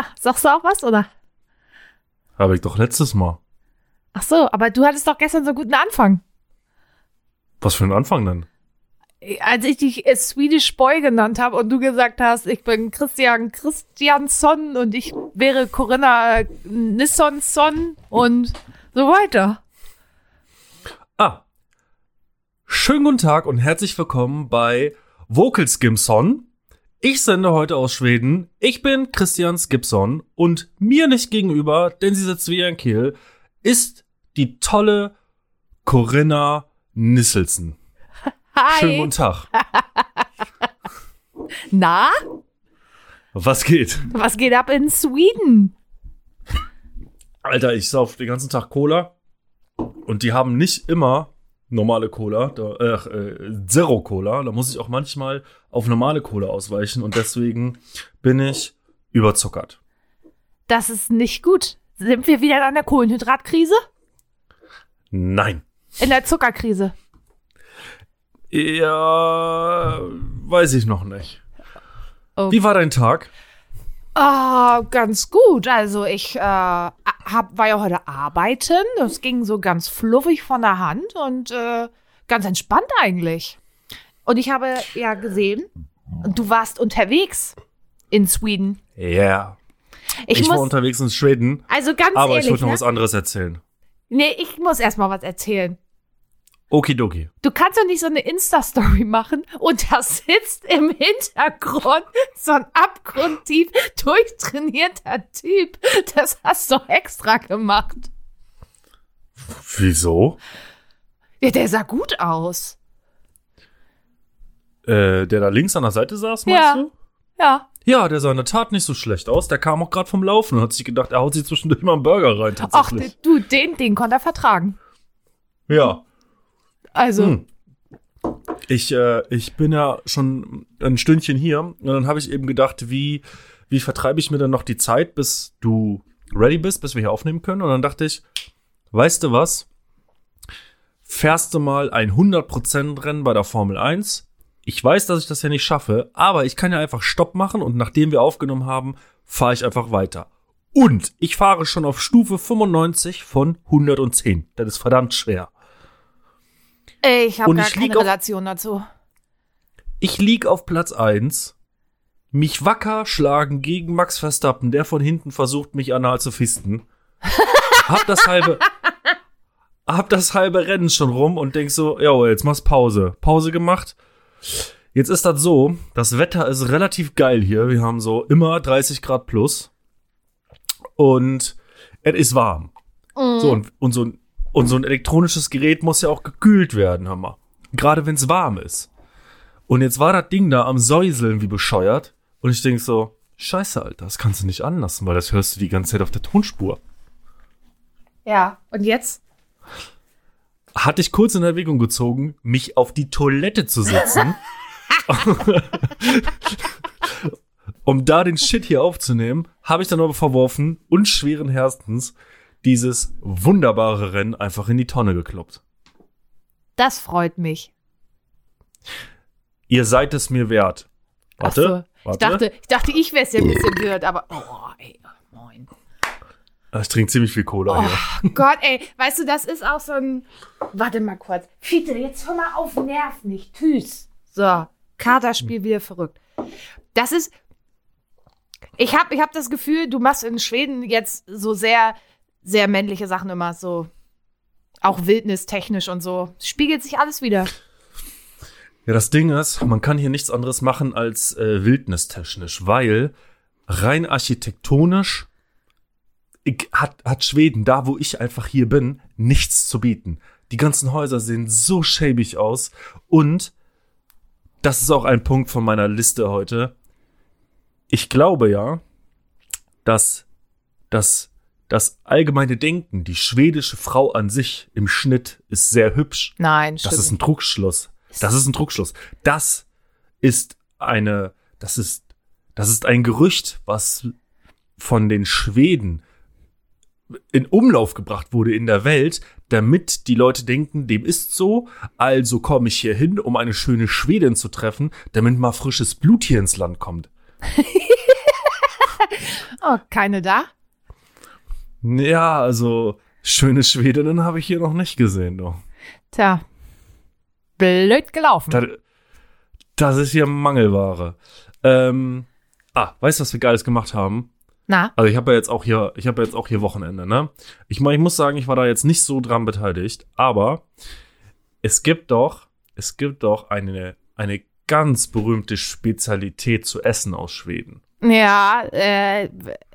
Ja, sagst du auch was, oder? Habe ich doch letztes Mal. Ach so, aber du hattest doch gestern so einen guten Anfang. Was für ein Anfang denn? Als ich dich äh, Swedish Boy genannt habe und du gesagt hast, ich bin Christian Christiansson und ich wäre Corinna äh, Nissonsson und so weiter. Ah. Schönen guten Tag und herzlich willkommen bei Vocal Skimson. Ich sende heute aus Schweden. Ich bin Christian Skipson und mir nicht gegenüber, denn sie sitzt wie ein Kehl, ist die tolle Corinna Nisselsen. Hi. Schönen guten Tag. Na, Was geht? was geht ab in Sweden? Alter, ich sauf den ganzen Tag Cola und die haben nicht immer normale Cola, da, äh, Zero Cola. Da muss ich auch manchmal auf normale Cola ausweichen und deswegen bin ich überzuckert. Das ist nicht gut. Sind wir wieder in einer Kohlenhydratkrise? Nein. In der Zuckerkrise? Ja, weiß ich noch nicht. Oh. Wie war dein Tag? Ah, ganz gut. Also ich äh, hab, war ja heute arbeiten. Das ging so ganz fluffig von der Hand und äh, ganz entspannt eigentlich. Und ich habe ja gesehen, du warst unterwegs in Sweden. Ja. Yeah. Ich, Ich, war muss, unterwegs in Schweden, also ganz aber ehrlich, ich wollte noch ne? was anderes erzählen. nee, ich muss erst mal was erzählen. Okidoki. Du kannst doch nicht so eine Insta-Story machen und da sitzt im Hintergrund so ein abgrundtief durchtrainierter Typ. Das hast du extra gemacht. Wieso? Ja, der sah gut aus. Äh, der da links an der Seite saß, meinst Ja. du? Ja. Ja, der sah in der Tat nicht so schlecht aus. Der kam auch gerade vom Laufen und hat sich gedacht, er haut sich zwischendurch mal einen Burger rein, Ach, du, den, den konnte er vertragen. ja. Also, Hm. Ich, äh, ich bin ja schon ein Stündchen hier und dann habe ich eben gedacht, wie, wie vertreibe ich mir dann noch die Zeit, bis du ready bist, bis wir hier aufnehmen können. Und dann dachte ich, weißt du was? Fährst du mal ein 100% Rennen bei der Formel 1? Ich weiß, dass ich das ja nicht schaffe, aber ich kann ja einfach Stopp machen und nachdem wir aufgenommen haben, fahre ich einfach weiter. Und ich fahre schon auf Stufe 95 von 110. Das ist verdammt schwer. Ich habe gar ich keine lieg auf- Relation dazu. Ich lieg auf Platz 1, mich wacker schlagen gegen Max Verstappen, der von hinten versucht, mich anal zu fisten. hab das halbe, hab das halbe Rennen schon rum und denk so, ja, jetzt machst Pause. Pause gemacht. Jetzt ist das so, das Wetter ist relativ geil hier. Wir haben so immer 30 Grad plus. Und es ist warm. So, und, und, so ein, und so ein elektronisches Gerät muss ja auch gekühlt werden, hör mal. Gerade wenn es warm ist. Und jetzt war das Ding da am Säuseln wie bescheuert. Und ich denk so, scheiße, Alter, das kannst du nicht anlassen, weil das hörst du die ganze Zeit auf der Tonspur. Ja, und jetzt? Hatte ich kurz in Erwägung gezogen, mich auf die Toilette zu setzen. um da den Shit hier aufzunehmen, habe ich dann aber verworfen und schweren Herzens dieses wunderbare Rennen einfach in die Tonne gekloppt. Das freut mich. Ihr seid es mir wert. Warte, so. Ich warte. dachte, ich dachte, ich wäre es ja ein bisschen wert, aber oh, ey, moin. ich trinke ziemlich viel Cola hier. Oh Gott, ey, weißt du, das ist auch so ein. Warte mal kurz. Fiete, jetzt hör mal auf, nerv nicht. Tschüss. So, Katerspiel wieder verrückt. Das ist. Ich habe ich hab das Gefühl, du machst in Schweden jetzt so sehr, sehr männliche Sachen immer so. Auch wildnistechnisch und so. Spiegelt sich alles wieder. Ja, das Ding ist, man kann hier nichts anderes machen als äh, wildnistechnisch, weil rein architektonisch ich, hat, hat Schweden, da wo ich einfach hier bin, nichts zu bieten. Die ganzen Häuser sehen so schäbig aus und das ist auch ein Punkt von meiner Liste heute. Ich glaube ja, dass das das allgemeine Denken, die schwedische Frau an sich im Schnitt ist sehr hübsch. Nein, Das stimmt. ist ein Trugschluss. Das ist ein Trugschluss. Das ist eine, das ist, das ist ein Gerücht, was von den Schweden in Umlauf gebracht wurde in der Welt, damit die Leute denken, dem ist so, also komme ich hier hin, um eine schöne Schwedin zu treffen, damit mal frisches Blut hier ins Land kommt. Oh, keine da? Ja, also schöne Schwedinnen habe ich hier noch nicht gesehen, du. Tja. Blöd gelaufen. Das, das ist hier Mangelware. Ähm, ah, weißt du, was wir Geiles gemacht haben? Na? Also ich habe ja jetzt auch hier, ich habe ja jetzt auch hier Wochenende, ne? Ich, ich muss sagen, ich war da jetzt nicht so dran beteiligt, aber es gibt doch, es gibt doch eine, eine ganz berühmte Spezialität zu essen aus Schweden. Ja, äh,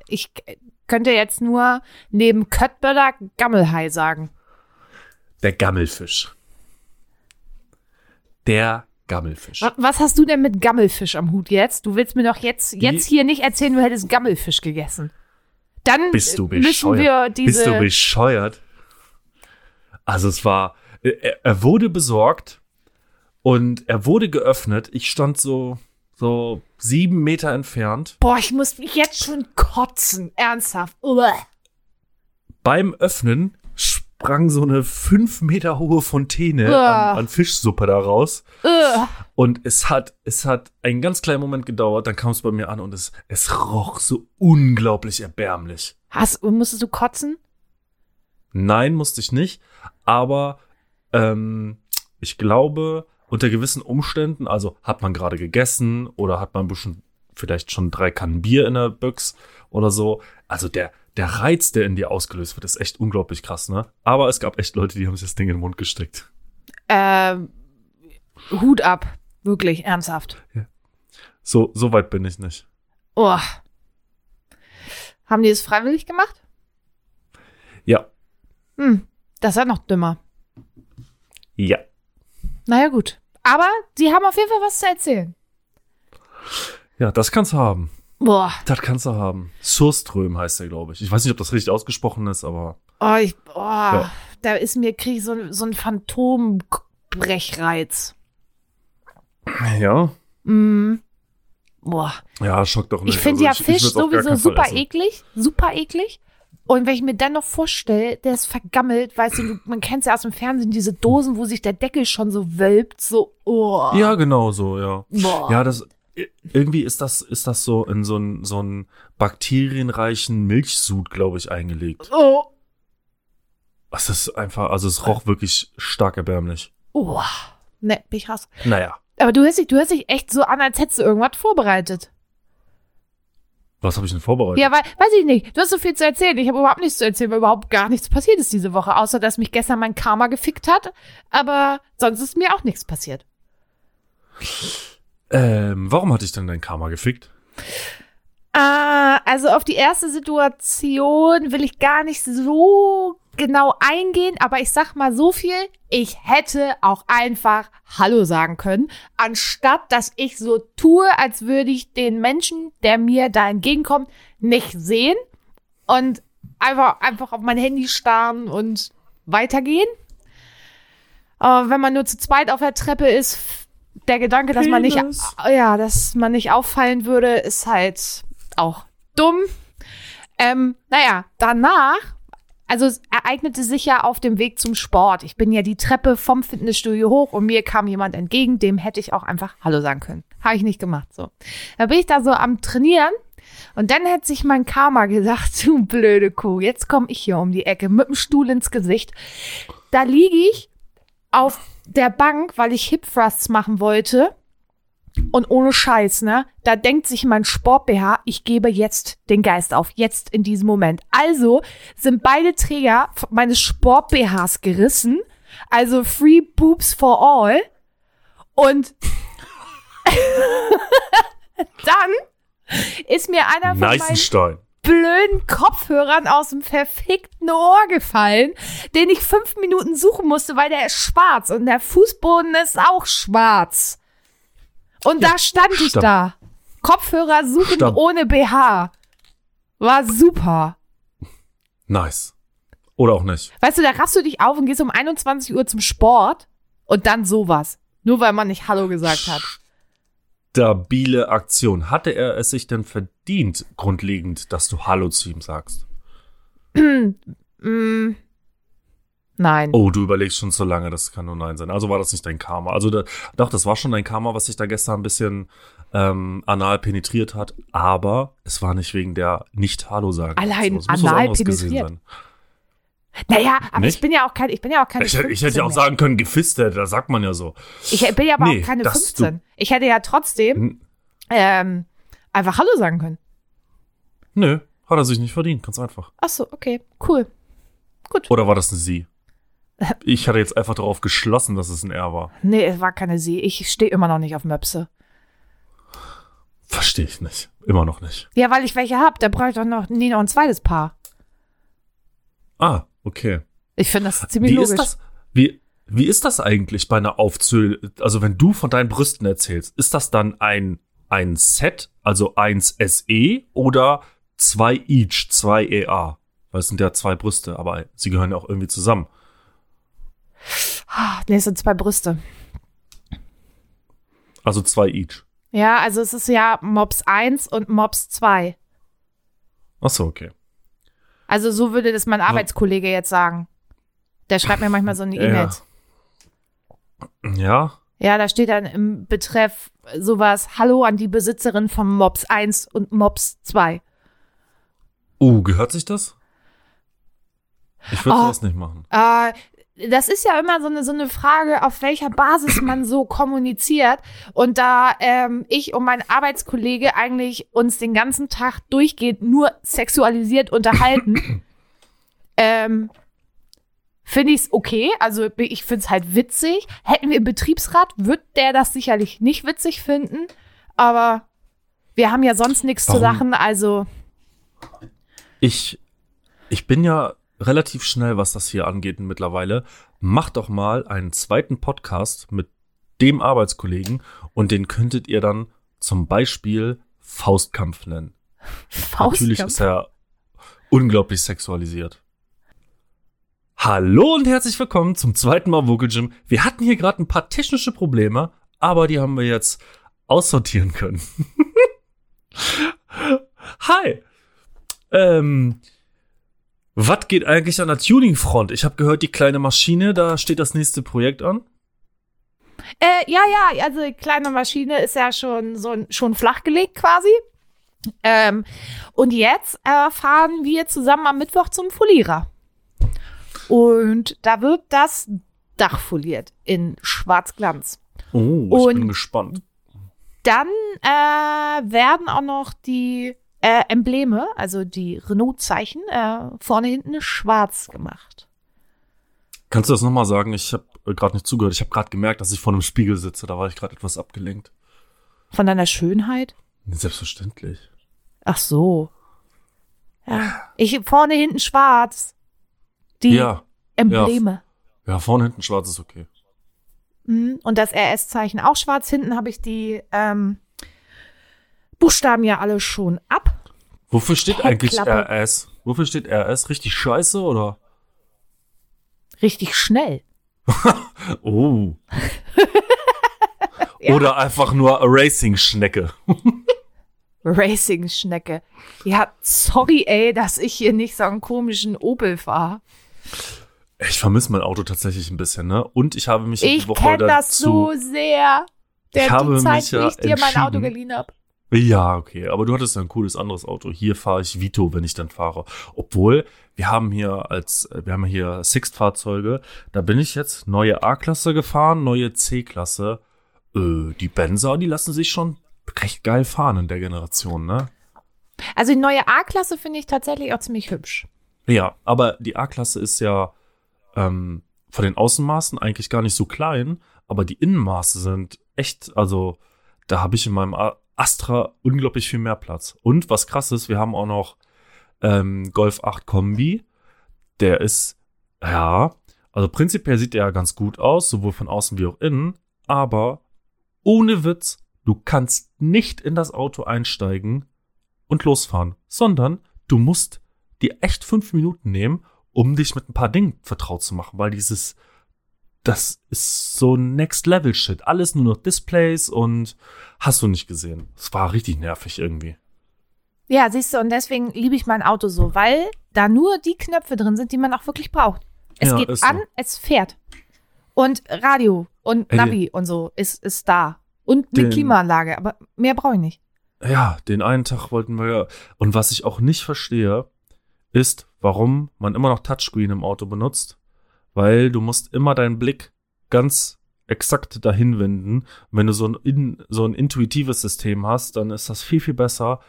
ich könnte jetzt nur neben Köttböller Gammelhai sagen. Der Gammelfisch. Der Gammelfisch. Wa- Was hast du denn mit Gammelfisch am Hut jetzt? Du willst mir doch jetzt, jetzt hier nicht erzählen, du hättest Gammelfisch gegessen. Dann Bist du äh, müssen wir bescheuert? diese. Bist du bescheuert? Also es war, er, er wurde besorgt und er wurde geöffnet. Ich stand so, so sieben Meter entfernt. Boah, ich muss mich jetzt schon kotzen. Ernsthaft. Uah. Beim Öffnen sprang so eine fünf Meter hohe Fontäne an, an Fischsuppe da raus. Uah. Und es hat, es hat einen ganz kleinen Moment gedauert, dann kam es bei mir an und es, es roch so unglaublich erbärmlich. Hast, musstest du kotzen? Nein, musste ich nicht. Aber ähm, ich glaube, unter gewissen Umständen, also hat man gerade gegessen oder hat man bisschen vielleicht schon drei Kannen Bier in der Büchs oder so. Also der, der Reiz, der in dir ausgelöst wird, ist echt unglaublich krass, ne? Aber es gab echt Leute, die haben sich das Ding in den Mund gesteckt. Ähm, Hut ab. Wirklich, ernsthaft. So, so weit bin ich nicht. Oh. Haben die es freiwillig gemacht? Ja, Hm, das ist ja noch dümmer. ja. Naja, gut. Aber sie haben auf jeden Fall was zu erzählen. Ja, das kannst du haben. Boah. Das kannst du haben. Surström heißt der, glaube ich. Ich weiß nicht, ob das richtig ausgesprochen ist, aber Oh, ich, oh, da ist mir, krieg ich so, so ein Phantombrechreiz. ja. Mm. Boah. Ja, schockt doch nicht. Ich finde Also ja Fisch würd's auf gar sowieso super essen. eklig, super eklig. Und wenn ich mir dann noch vorstelle, der ist vergammelt, weißt du, man kennt ja aus dem Fernsehen, diese Dosen, wo sich der Deckel schon so wölbt, so, oh. Ja, genau so, ja. Boah. Ja, das irgendwie ist das ist das so in so einen so einen bakterienreichen Milchsud, glaube ich, eingelegt. Oh. Es ist einfach, also es roch wirklich stark erbärmlich. Oh. Ne, bin ich raus. Naja, Aber du hörst dich, du hörst dich echt so an, als hättest du irgendwas vorbereitet. Was habe ich denn vorbereitet? Ja, weil, weiß ich nicht. Du hast so viel zu erzählen. Ich habe überhaupt nichts zu erzählen, weil überhaupt gar nichts passiert ist diese Woche, außer dass mich gestern mein Karma gefickt hat. Aber sonst ist mir auch nichts passiert. Ähm, warum hatte ich denn dein Karma gefickt? Ah, also auf die erste Situation will ich gar nicht so genau eingehen, aber ich sag mal so viel, ich hätte auch einfach Hallo sagen können, anstatt dass ich so tue, als würde ich den Menschen, der mir da entgegenkommt, nicht sehen und einfach, einfach auf mein Handy starren und weitergehen. Aber wenn man nur zu zweit auf der Treppe ist, der Gedanke, dass man nicht, ja, dass man nicht auffallen würde, ist halt auch dumm. Ähm, naja, danach, also es ereignete sich ja auf dem Weg zum Sport. Ich bin ja die Treppe vom Fitnessstudio hoch und mir kam jemand entgegen, dem hätte ich auch einfach Hallo sagen können. Habe ich nicht gemacht, so. Da bin ich da so am Trainieren und dann hat sich mein Karma gedacht, du blöde Kuh, jetzt komme ich hier um die Ecke mit dem Stuhl ins Gesicht. Da liege ich auf der Bank, weil ich Hip Thrusts machen wollte. Und ohne Scheiß, ne? Da denkt sich mein Sport-BH, ich gebe jetzt den Geist auf. Jetzt in diesem Moment. Also sind beide Träger meines Sport-BHs gerissen. Also Free Boobs for All. Und dann ist mir einer von meinen blöden Kopfhörern aus dem verfickten Ohr gefallen, den ich fünf Minuten suchen musste, weil der ist schwarz und der Fußboden ist auch schwarz. Und da stand ich Stamm. da. Kopfhörer suchen Stamm. ohne BH. War super. Nice. Oder auch nicht. Weißt du, da raffst du dich auf und gehst um 21 Uhr zum Sport und dann sowas. Nur weil man nicht Hallo gesagt hat. Stabile Aktion. Hatte er es sich denn verdient, grundlegend, dass du Hallo zu ihm sagst? Mm, Nein. Oh, du überlegst schon so lange, das kann nur Nein sein. Also war das nicht dein Karma. Also da, doch, das war schon dein Karma, was sich da gestern ein bisschen ähm, anal penetriert hat. Aber es war nicht wegen der Nicht-Hallo sagen. Allein was anal penetriert. Naja, aber Nicht? ich bin ja auch kein, ich bin ja auch keine Ich, hätte- ich hätte ja auch 15 mehr. sagen können, gefistet, das sagt man ja so. Ich bin ja aber Nee, auch keine das- 15. Ich hätte ja trotzdem Hm. ähm, einfach Hallo sagen können. Nö, hat er sich nicht verdient, ganz einfach. Ach so, okay, cool. Gut. Oder war das eine Sie? Ich hatte jetzt einfach darauf geschlossen, dass es ein R war. Nee, es war keine Sie. Ich stehe immer noch nicht auf Möpse. Verstehe ich nicht. Immer noch nicht. Ja, weil ich welche hab. Da brauche ich doch noch, nie noch ein zweites Paar. Ah, okay. Ich finde das ziemlich Wie logisch. ist das? Wie, wie ist das eigentlich bei einer Aufzähl? Also wenn du von deinen Brüsten erzählst, ist das dann ein, ein Set, also 1 SE oder zwei each, zwei EA? Weil es sind ja zwei Brüste, aber sie gehören ja auch irgendwie zusammen. Ah, Nee, es sind zwei Brüste. Also zwei each. Ja, also es ist ja Mops 1 und Mops 2. Ach so, okay. Also so würde das mein Arbeitskollege jetzt sagen. Der schreibt mir manchmal so eine E-Mail. Ja. Ja, Ja, da steht dann im Betreff sowas, Hallo an die Besitzerin von Mops 1 und Mops 2. Uh, gehört sich das? Ich würde Oh. das nicht machen. Äh, das ist ja immer so eine, so eine Frage, auf welcher Basis man so kommuniziert. Und da ähm, ich und mein Arbeitskollege eigentlich uns den ganzen Tag durchgehend nur sexualisiert unterhalten, ähm, finde ich es okay. Also ich finde es halt witzig. Hätten wir einen Betriebsrat, wird der das sicherlich nicht witzig finden. Aber wir haben ja sonst nichts zu? Sachen, also Ich, ich bin ja relativ schnell, was das hier angeht mittlerweile. Mach doch mal einen zweiten Podcast mit dem Arbeitskollegen und den könntet ihr dann zum Beispiel Faustkampf nennen. Natürlich Faustkampf. ist er unglaublich sexualisiert. Hallo und herzlich willkommen zum zweiten Mal Vocal Gym. Wir hatten hier gerade ein paar technische Probleme, aber die haben wir jetzt aussortieren können. Hi. Ähm, was geht eigentlich an der Tuning-Front? Ich habe gehört, die kleine Maschine, da steht das nächste Projekt an. Äh, ja, ja, also die kleine Maschine ist ja schon so schon flachgelegt quasi. Ähm, und jetzt äh, fahren wir zusammen am Mittwoch zum Folierer. Und da wird das Dach foliert in Schwarzglanz. Oh, ich bin Und- gespannt. Dann äh, werden auch noch die äh, Embleme, also die Renault-Zeichen, äh, vorne hinten schwarz gemacht. Kannst du das nochmal sagen? Ich habe gerade nicht zugehört. Ich habe gerade gemerkt, dass ich vor einem Spiegel sitze. Da war ich gerade etwas abgelenkt. Von deiner Schönheit? Selbstverständlich. Ach so. Ja. Ich vorne hinten schwarz. Die Ja, Embleme. ja, vorne hinten schwarz ist okay. Mhm. Und das RS-Zeichen auch schwarz. Hinten habe ich die ähm, Buchstaben ja alle schon ab. Wofür steht eigentlich. RS? Wofür steht RS? Richtig scheiße oder? Richtig schnell. Oh. Ja. Oder einfach nur Racing-Schnecke. Racing-Schnecke. Ja, sorry, ey, dass ich hier nicht so einen komischen Opel fahre. Ich vermisse mein Auto tatsächlich ein bisschen, ne? Und ich habe mich Ich die Woche kenne das so sehr. Der, Ich habe die Zeit, mich ja ich dir mein Auto geliehen habe. Ja, okay, aber du hattest ja ein cooles anderes Auto. Hier fahre ich Vito, wenn ich dann fahre. Obwohl, wir haben hier als, äh, wir haben hier Sixt-Fahrzeuge. Da bin ich jetzt neue A-Klasse gefahren, neue C-Klasse. Äh, die Benzer, die lassen sich schon recht geil fahren in der Generation, ne? Also die neue A-Klasse finde ich tatsächlich auch ziemlich hübsch. Ja, aber die A-Klasse ist ja ähm, von den Außenmaßen eigentlich gar nicht so klein, aber die Innenmaße sind echt, also da habe ich in meinem A- Astra unglaublich viel mehr Platz. Und was krass ist, wir haben auch noch ähm, Golf 8 Kombi. Der ist, ja, also prinzipiell sieht der ja ganz gut aus, sowohl von außen wie auch innen, aber ohne Witz, du kannst nicht in das Auto einsteigen und losfahren, sondern du musst dir echt fünf Minuten nehmen, um dich mit ein paar Dingen vertraut zu machen, weil dieses, das ist so Next Level Shit. Alles nur noch Displays und hast du nicht gesehen. Es war richtig nervig irgendwie. Ja, siehst du, und deswegen liebe ich mein Auto so, weil da nur die Knöpfe drin sind, die man auch wirklich braucht. Es Ja, geht so. an, es fährt. Und Radio und Ey, Navi und so ist, ist da. Und eine Klimaanlage, aber mehr brauche ich nicht. Ja, den einen Tag wollten wir ja. Und was ich auch nicht verstehe, ist, warum man immer noch Touchscreen im Auto benutzt. Weil du musst immer deinen Blick ganz exakt dahin wenden. Wenn du so ein, in, so ein intuitives System hast, dann ist das viel, viel besser.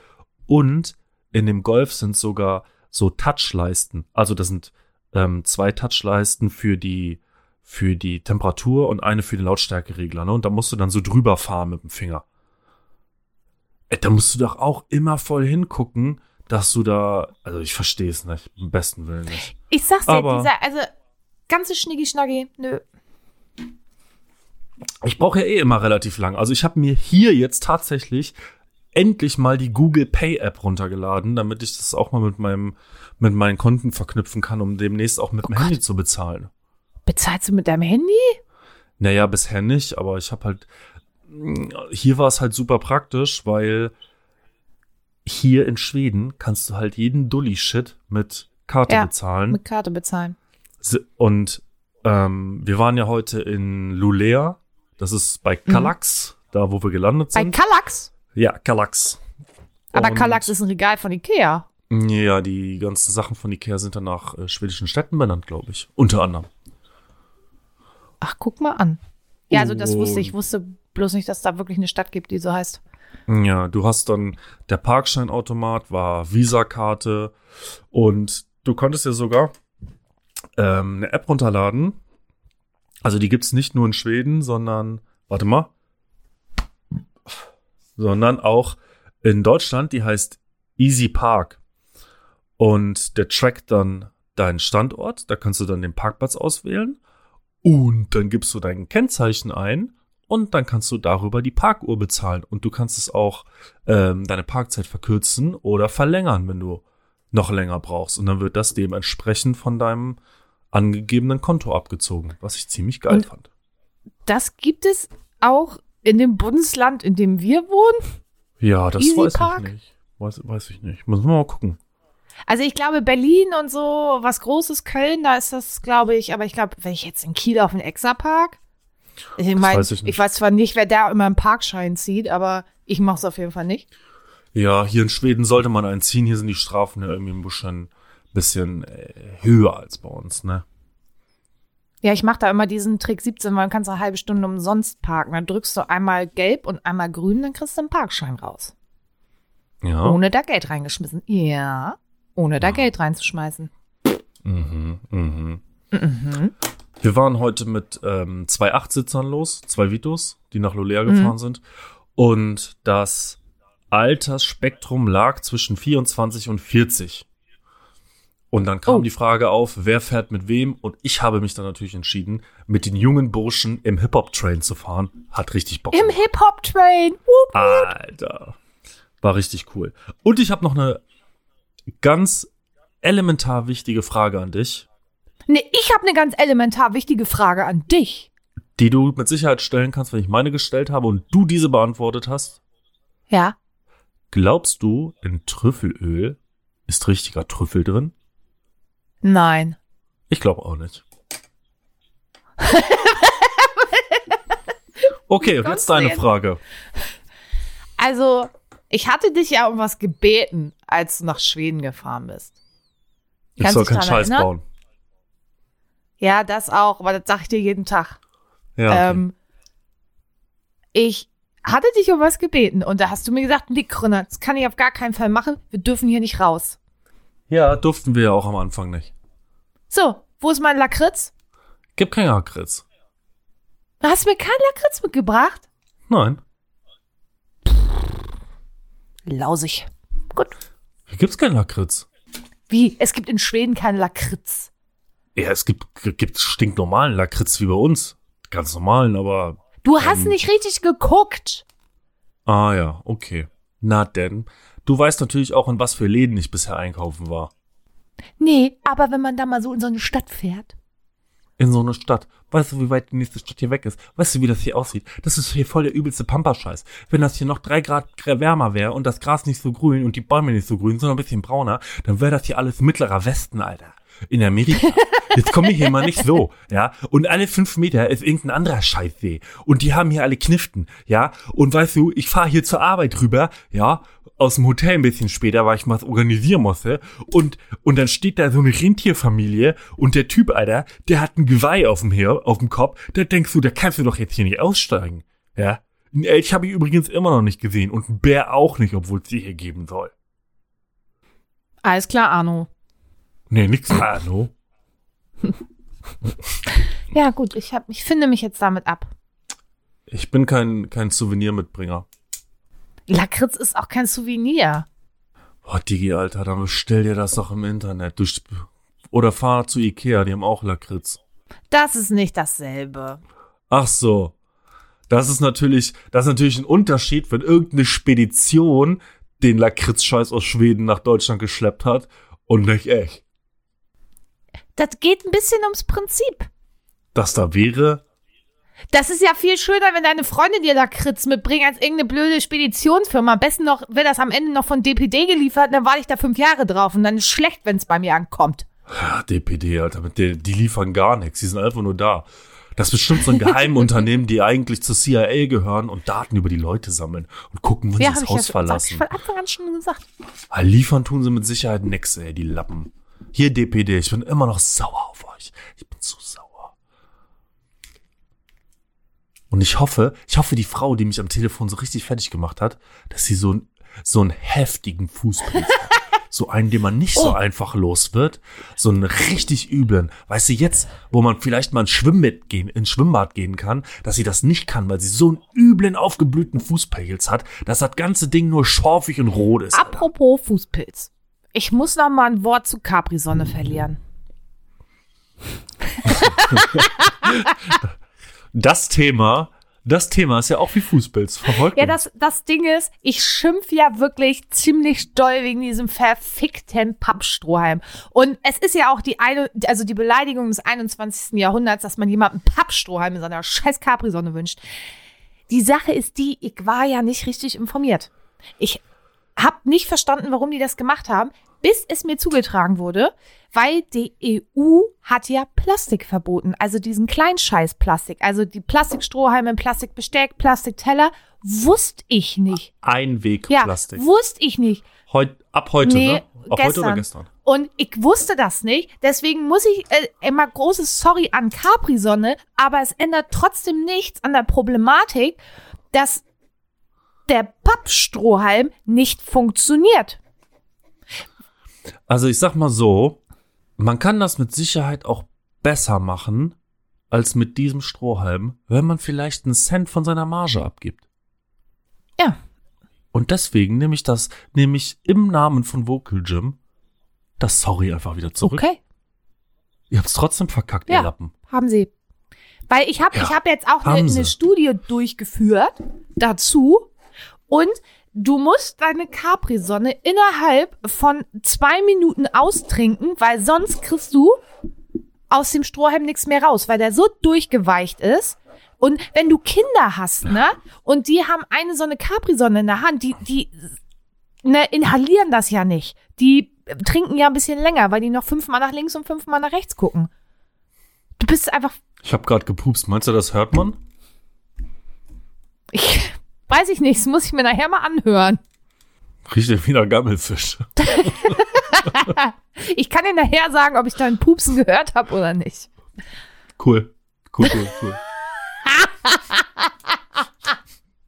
Und in dem Golf sind sogar so Touchleisten. Also das sind ähm, zwei Touchleisten für die, für die Temperatur und eine für den Lautstärkeregler. Ne? Und da musst du dann so drüber fahren mit dem Finger. Ey, da musst du doch auch immer voll hingucken, dass du da, also ich verstehe es nicht, im besten Willen nicht. Ich sag's dir, Aber- dieser, also, ganze Schnicki-Schnacki, nö. Ich brauche ja eh immer relativ lang. Also ich habe mir hier jetzt tatsächlich endlich mal die Google Pay App runtergeladen, damit ich das auch mal mit meinem mit meinen Konten verknüpfen kann, um demnächst auch mit Oh dem Gott. Handy zu bezahlen. Bezahlst du mit deinem Handy? Naja, bisher nicht, aber ich habe halt hier war es halt super praktisch, weil hier in Schweden kannst du halt jeden Dulli-Shit mit Karte Ja, bezahlen. Mit Karte bezahlen. Und ähm, wir waren ja heute in Lulea. Das ist bei Kallax, da wo wir gelandet Bei sind. Kallax? ja, Kallax. Aber Kallax ist ein Regal von Ikea. Ja, die ganzen Sachen von Ikea sind dann nach äh, schwedischen Städten benannt, glaube ich. Unter anderem. Ach, guck mal an. Ja, also das wusste ich. Ich wusste bloß nicht, dass da wirklich eine Stadt gibt, die so heißt. Ja, du hast dann, der Parkscheinautomat war Visa-Karte und du konntest ja sogar ähm, eine App runterladen. Also die gibt's nicht nur in Schweden, sondern, warte mal, sondern auch in Deutschland, die heißt Easy Park. Und der trackt dann deinen Standort, da kannst du dann den Parkplatz auswählen und dann gibst du dein Kennzeichen ein und dann kannst du darüber die Parkuhr bezahlen. Und du kannst es auch ähm, deine Parkzeit verkürzen oder verlängern, wenn du noch länger brauchst. Und dann wird das dementsprechend von deinem angegebenen Konto abgezogen, was ich ziemlich geil Und- fand. Das gibt es auch in dem Bundesland, in dem wir wohnen. Ja, das Easy weiß Park? ich nicht. Weiß, weiß ich nicht. Muss man mal gucken. Also ich glaube, Berlin und so, was Großes, Köln, da ist das, glaube ich, aber ich glaube, wenn ich jetzt in Kiel auf den Exapark, ich meine, weiß ich ich, weiß zwar nicht, wer da immer einen Parkschein zieht, aber ich mache es auf jeden Fall nicht. Ja, hier in Schweden sollte man einen ziehen. Hier sind die Strafen ja irgendwie ein bisschen, bisschen äh, höher als bei uns, ne? Ja, ich mache da immer diesen Trick 17, weil du kannst eine halbe Stunde umsonst parken. Dann drückst du einmal gelb und einmal grün, dann kriegst du einen Parkschein raus. Ja. Ohne da Geld reingeschmissen. Ja, ohne da Ja. Geld reinzuschmeißen. Mhm, mhm. Mhm. Wir waren heute mit ähm, zwei Achtsitzern los, zwei Vitos, die nach Lolea gefahren sind. Und das Altersspektrum lag zwischen 24 und 40. Und dann kam Oh. die Frage auf, wer fährt mit wem? Und ich habe mich dann natürlich entschieden, mit den jungen Burschen im Hip-Hop-Train zu fahren. Hat richtig Bock Im. Hip-Hop-Train. Alter. War richtig cool. Und ich habe noch eine ganz elementar wichtige Frage an dich, Nee, ich habe eine ganz elementar wichtige Frage an dich. die du mit Sicherheit stellen kannst, wenn ich meine gestellt habe und du diese beantwortet hast. Ja. Glaubst du, in Trüffelöl ist richtiger Trüffel drin? Nein. Ich glaube auch nicht. Okay, und jetzt deine? Frage. Also, ich hatte dich ja um was gebeten, als du nach Schweden gefahren bist. Ich Kannst soll keinen Scheiß erinnern? bauen. Ja, das auch, aber das sag ich dir jeden Tag. Ja, okay. Ähm, ich hatte dich um was gebeten und da hast du mir gesagt, Nick Grünner, das kann ich auf gar keinen Fall machen. Wir dürfen hier nicht raus. Ja, durften wir ja auch am Anfang nicht. So, wo ist mein Lakritz? Gib kein Lakritz. Du hast mir keinen Lakritz mitgebracht? Nein. Lausig. Gut. Hier gibt's keinen Lakritz. Wie? Es gibt in Schweden keinen Lakritz. Ja, es gibt, gibt stinknormalen Lakritz wie bei uns. Ganz normalen, aber. Du hast Ähm. nicht richtig geguckt. Ah ja, okay. Na denn. Du weißt natürlich auch, in was für Läden ich bisher einkaufen war. Nee, aber wenn man da mal so in so eine Stadt fährt. In so eine Stadt. Weißt du, wie weit die nächste Stadt hier weg ist? Weißt du, wie das hier aussieht? Das ist hier voll der übelste Pamperscheiß. Wenn das hier noch drei Grad gr- wärmer wäre und das Gras nicht so grün und die Bäume nicht so grün, sondern ein bisschen brauner, dann wäre das hier alles mittlerer Westen, Alter. In Amerika. Jetzt komme ich hier mal nicht so, ja. Und alle fünf Meter ist irgendein anderer Scheißsee. Und die haben hier alle Kniften, ja. Und weißt du, ich fahre hier zur Arbeit rüber, ja, aus dem Hotel ein bisschen später, weil ich mal was organisieren musste. Und, und dann steht da so eine Rentierfamilie und der Typ, Alter, der hat ein Geweih auf dem, Her auf dem Kopf. Da denkst du, da kannst du doch jetzt hier nicht aussteigen, ja. Ein Elch habe ich übrigens immer noch nicht gesehen und ein Bär auch nicht, obwohl es sie hier geben soll. Alles klar, Arno. Nee, nix Arno. Ja, gut, ich, hab, ich finde mich jetzt damit ab. Ich bin kein, kein Souvenirmitbringer. Lakritz ist auch kein Souvenir. Boah, Digi, Alter, dann bestell dir das doch im Internet. Du, oder fahr zu Ikea, die haben auch Lakritz. Das ist nicht dasselbe. Ach so. Das ist natürlich, das ist natürlich ein Unterschied, wenn irgendeine Spedition den Lakritzscheiß aus Schweden nach Deutschland geschleppt hat und nicht echt. Das geht ein bisschen ums Prinzip. Das da wäre, Das ist ja viel schöner, wenn deine Freunde dir Lakritz mitbringen, als irgendeine blöde Speditionsfirma. Am besten noch, wird das am Ende noch von DPD geliefert, dann warte ich da fünf Jahre drauf und dann ist schlecht, wenn es bei mir ankommt. ja, DPD, Alter, mit der, die liefern gar nichts, die sind einfach nur da. Das ist bestimmt so ein Geheimunternehmen, die eigentlich zur CIA gehören und Daten über die Leute sammeln und gucken, wenn Ja, sie das ich Haus ja hab ich verlassen. von Anfang an schon gesagt. Ah, liefern tun sie mit Sicherheit nix, ey, die Lappen. Hier DPD, ich bin immer noch sauer auf euch. Ich bin so sauer. Und ich hoffe, ich hoffe, die Frau, die mich am Telefon so richtig fertig gemacht hat, dass sie so, einen- so einen heftigen Fußpilz hat. So einen, den man nicht so Oh. einfach los wird. So einen richtig üblen. Weißt du, jetzt, wo man vielleicht mal ins Schwimmbad gehen, ins Schwimmbad gehen kann, dass sie das nicht kann, weil sie so einen üblen, aufgeblühten Fußpilz hat, dass das ganze Ding nur schorfig und rot ist. Alter. Apropos Fußpilz. Ich muss noch mal ein Wort zu Capri-Sonne verlieren. das Thema, das Thema ist ja auch wie Fußpilz. Verfolgt Ja, das, das Ding ist, ich schimpf ja wirklich ziemlich doll wegen diesem verfickten Pappstrohhalm. Und es ist ja auch die eine, also die Beleidigung des 21. Jahrhunderts, dass man jemandem Pappstrohhalm in seiner scheiß Capri-Sonne wünscht. Die Sache ist die, ich war ja nicht richtig informiert. Ich hab nicht verstanden, warum die das gemacht haben, bis es mir zugetragen wurde, weil die EU hat ja Plastik verboten, also diesen Kleinscheiß Plastik, also die Plastikstrohhalme, Plastikbesteck, Plastikteller, wusste ich nicht. Ja, Einwegplastik. wusste ich nicht. Heut, ab heute, Nee, ne? Ab heute oder gestern. gestern? Und ich wusste das nicht. Deswegen muss ich äh, immer großes Sorry an Capri-Sonne, aber es ändert trotzdem nichts an der Problematik, dass der Pappstrohhalm nicht funktioniert. Also ich sag mal so, man kann das mit Sicherheit auch besser machen als mit diesem Strohhalm, wenn man vielleicht einen Cent von seiner Marge abgibt. Ja. Und deswegen nehme ich das, nehme ich im Namen von Vocal Gym das Sorry einfach wieder zurück. Okay. Ihr habt's trotzdem verkackt, ihr Ja. Lappen. Haben sie. Weil ich habe Ja, ich hab jetzt auch eine ne Studie durchgeführt dazu und du musst deine Capri-Sonne innerhalb von zwei Minuten austrinken, weil sonst kriegst du aus dem Strohhalm nichts mehr raus, weil der so durchgeweicht ist. Und wenn du Kinder hast, ne, und die haben eine so eine Capri-Sonne in der Hand, die, die, ne, inhalieren das ja nicht. Die trinken ja ein bisschen länger, weil die noch fünfmal nach links und fünfmal nach rechts gucken. Du bist einfach Ich habe gerade gepupst. Meinst du, das hört man? Ich weiß ich nicht, das muss ich mir nachher mal anhören. Riecht ja wieder Gammelfisch. Ich kann dir nachher sagen, ob ich deinen Pupsen gehört habe oder nicht. Cool. Cool, cool, cool.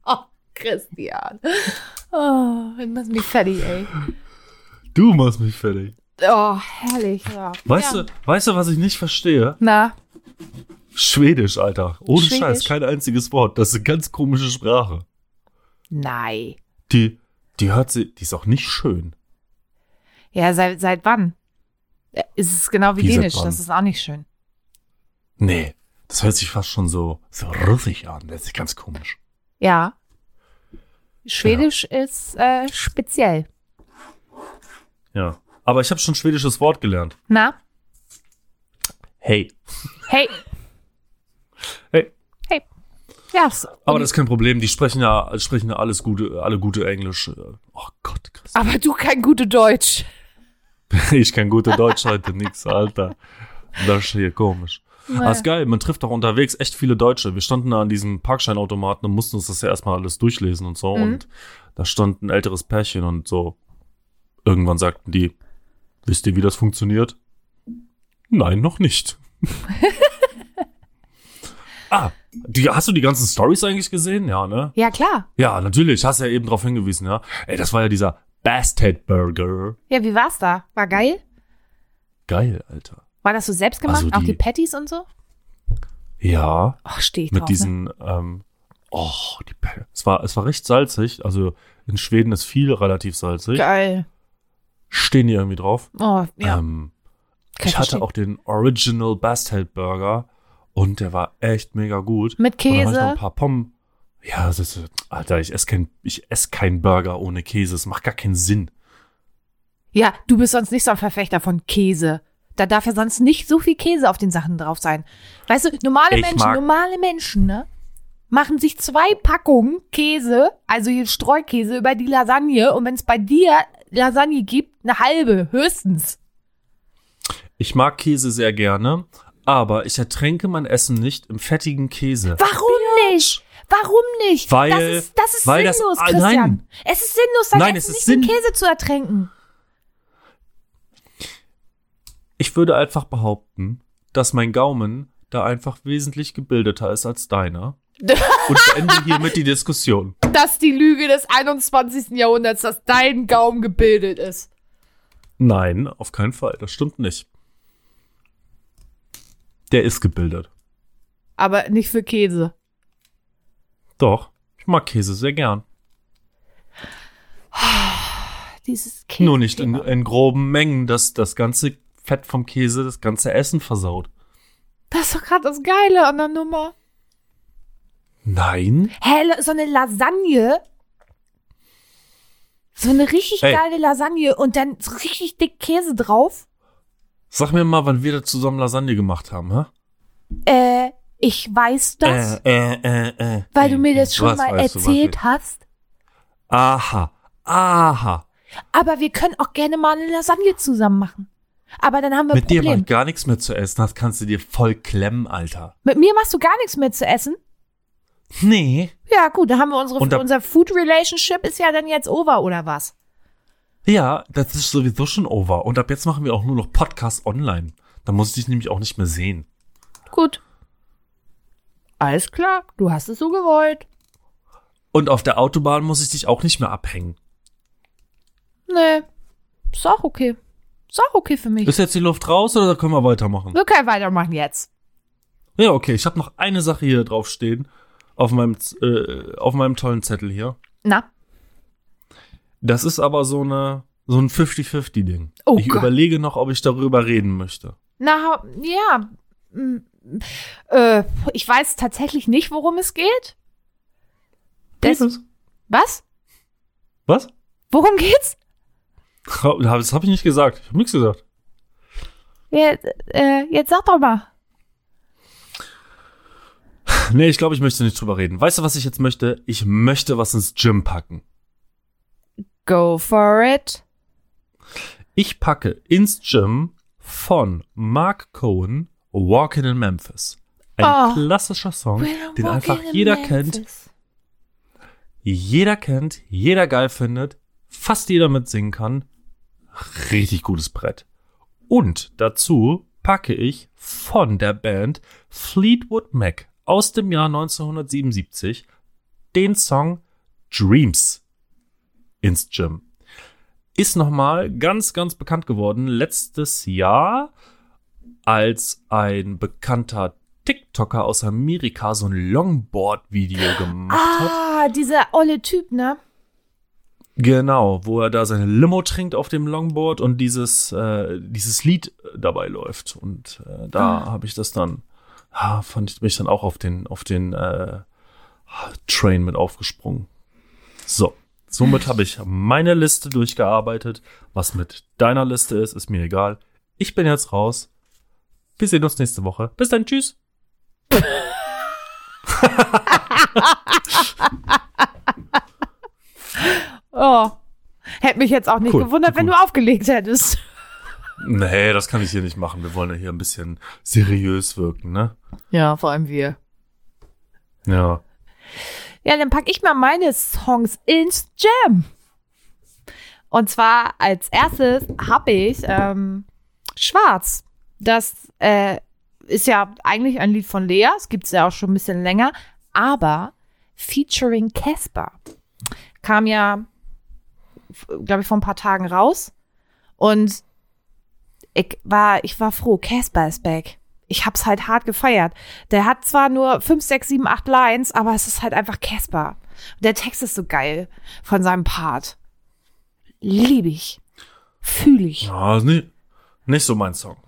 Oh, Christian. Oh, du machst mich fertig, ey. Du machst mich fertig. Oh, herrlich. Ja. Weißt ja. du, weißt du, was ich nicht verstehe? Na, Schwedisch, Alter. Ohne Schwedisch? Scheiß, kein einziges Wort. Das ist eine ganz komische Sprache. Nein. Die, die hört sie, die ist auch nicht schön. Ja, seit, seit wann? Ja, Ist es genau wie, Wie Dänisch, das ist auch nicht schön. Nee, das hört sich fast schon so, so russig an. Das ist ganz komisch. Ja. Schwedisch ist äh, speziell. Ja. Aber ich habe schon schwedisches Wort gelernt. Na? Hey. Hey. Hey. Ja, so. Aber das ist kein Problem. Die sprechen ja, sprechen ja alles gute, alle gute Englisch. Oh Gott, Chris. aber du kein gute Deutsch. Ich kann gute Deutsch heute nix, Alter. Das ist hier komisch. Ah, ist geil, man trifft auch unterwegs echt viele Deutsche. Wir standen da an diesem Parkscheinautomaten und mussten uns das ja erstmal alles durchlesen und so. Mhm. Und da stand ein älteres Pärchen und so. Irgendwann sagten die, wisst ihr, wie das funktioniert? Nein, noch nicht. ah, die, hast du die ganzen Stories eigentlich gesehen? Ja, ne? Ja, klar. Ja, natürlich. Hast ja eben drauf hingewiesen, ja. Ey, das war ja dieser Bastard Burger. Ja, wie war's da? War geil? Geil, Alter. War das so selbst gemacht? Also Auch die- die Patties und so? Ja, Ach, steh ich mit drauf. ne? diesen, ähm, oh, die, Pe- es war, es war recht salzig. Also in Schweden ist viel relativ salzig. Geil. Stehen die irgendwie drauf. Oh, ja. Ähm, ich hatte verstehen. auch den Original Bastard Burger und der war echt mega gut. Mit Und dann ich noch Käse. ein paar Pommes. Ja, das ist, Alter, ich esse kein, ich esse kein Burger ohne Käse. Es macht gar keinen Sinn. Ja, du bist sonst nicht so ein Verfechter von Käse. Da darf ja sonst nicht so viel Käse auf den Sachen drauf sein. Weißt du, normale Ich Menschen, normale Menschen, ne? Machen sich zwei Packungen Käse, also hier Streukäse über die Lasagne und wenn es bei dir Lasagne gibt, eine halbe, höchstens. Ich mag Käse sehr gerne, aber ich ertränke mein Essen nicht im fettigen Käse. Warum nicht? Warum nicht? Weil- das ist, das ist weil das- sinnlos, ah, Christian. nein. Es ist sinnlos, dein Nein, Essen es ist nicht in Sinn- Käse zu ertränken. Ich würde einfach behaupten, dass mein Gaumen da einfach wesentlich gebildeter ist als deiner. Und beende hiermit die Diskussion. Das ist die Lüge des 21. Jahrhunderts, dass dein Gaumen gebildet ist. Nein, auf keinen Fall. Das stimmt nicht. Der ist gebildet. Aber nicht für Käse. Doch. Ich mag Käse sehr gern. Dieses Käse. Nur nicht in, in groben Mengen, dass das ganze Fett vom Käse das ganze Essen versaut. Das ist doch gerade das Geile an der Nummer. Nein? Hä, so eine Lasagne. So eine richtig Ey. geile Lasagne und dann so richtig dick Käse drauf. Sag mir mal, wann wir da zusammen Lasagne gemacht haben, hä? Äh, ich weiß das, Äh, äh, äh, äh. weil du mir das schon mal du, erzählt ich- hast. Aha. Aha. Aber wir können auch gerne mal eine Lasagne zusammen machen. Aber dann haben wir Mit dir Problem. mal gar nichts mehr zu essen hast, kannst du dir voll klemmen, Alter. Mit mir machst du gar nichts mehr zu essen? Nee. Ja, gut, da haben wir unsere, da- unser Food Relationship ist ja dann jetzt over, oder was? Ja, das ist sowieso schon over. Und ab jetzt machen wir auch nur noch Podcasts online. Da muss ich dich nämlich auch nicht mehr sehen. Gut. Alles klar, du hast es so gewollt. Und auf der Autobahn muss ich dich auch nicht mehr abhängen. Nee, ist auch okay. Ist auch okay für mich. Ist jetzt die Luft raus oder können wir weitermachen? Wir können weitermachen jetzt. Ja, okay. Ich habe noch eine Sache hier drauf stehen. Auf meinem, äh, auf meinem tollen Zettel hier. Na, Das ist aber so eine, so ein 50-50-Ding. Oh ich Gott. überlege noch, ob ich darüber reden möchte. na, ja. mm, Äh, ich weiß tatsächlich nicht, worum es geht. Penis. was? Was? Worum geht's? Das habe ich nicht gesagt. Ich habe nichts gesagt. Ja, äh, jetzt sag doch mal. Nee, ich glaube, ich möchte nicht drüber reden. Weißt du, was ich jetzt möchte? Ich möchte was ins Gym packen. Go for it. Ich packe ins Gym von Mark Cohen Walking in Memphis. Ein Oh. klassischer Song, den einfach jeder kennt, Memphis. jeder kennt, jeder geil findet, fast jeder mitsingen kann. Richtig gutes Brett. Und dazu packe ich von der Band Fleetwood Mac aus dem Jahr 1977 den Song Dreams ins Gym. Ist nochmal ganz, ganz bekannt geworden letztes Jahr, als ein bekannter TikToker aus Amerika so ein Longboard-Video gemacht hat. Ah, dieser olle Typ, ne? Genau, wo er da seine Limo trinkt auf dem Longboard und dieses, äh, dieses Lied dabei läuft. Und äh, da habe ich das dann, ah, fand ich mich dann auch auf den, auf den äh, Train mit aufgesprungen. So, somit habe ich meine Liste durchgearbeitet. Was mit deiner Liste ist, ist mir egal. Ich bin jetzt raus. Wir sehen uns nächste Woche. Bis dann, tschüss. Oh. Hätte mich jetzt auch nicht Cool, gewundert, wenn cool. du aufgelegt hättest. Nee, das kann ich hier nicht machen. Wir wollen ja hier ein bisschen seriös wirken, ne? Ja, vor allem wir. Ja. Ja, dann packe ich mal meine Songs ins Jam. Und zwar als erstes habe ich ähm, Schwarz. Das äh, ist ja eigentlich ein Lied von Lea. Es gibt es ja auch schon ein bisschen länger. Aber featuring Casper kam ja, glaube ich, vor ein paar Tagen raus. Und ich war, ich war froh. Casper ist back. Ich hab's halt hart gefeiert. Der hat zwar nur 5, 6, 7, 8 Lines, aber es ist halt einfach Casper. Der Text ist so geil von seinem Part. Liebe ich. Fühle ich. Ja, ist nicht, nicht so mein Song.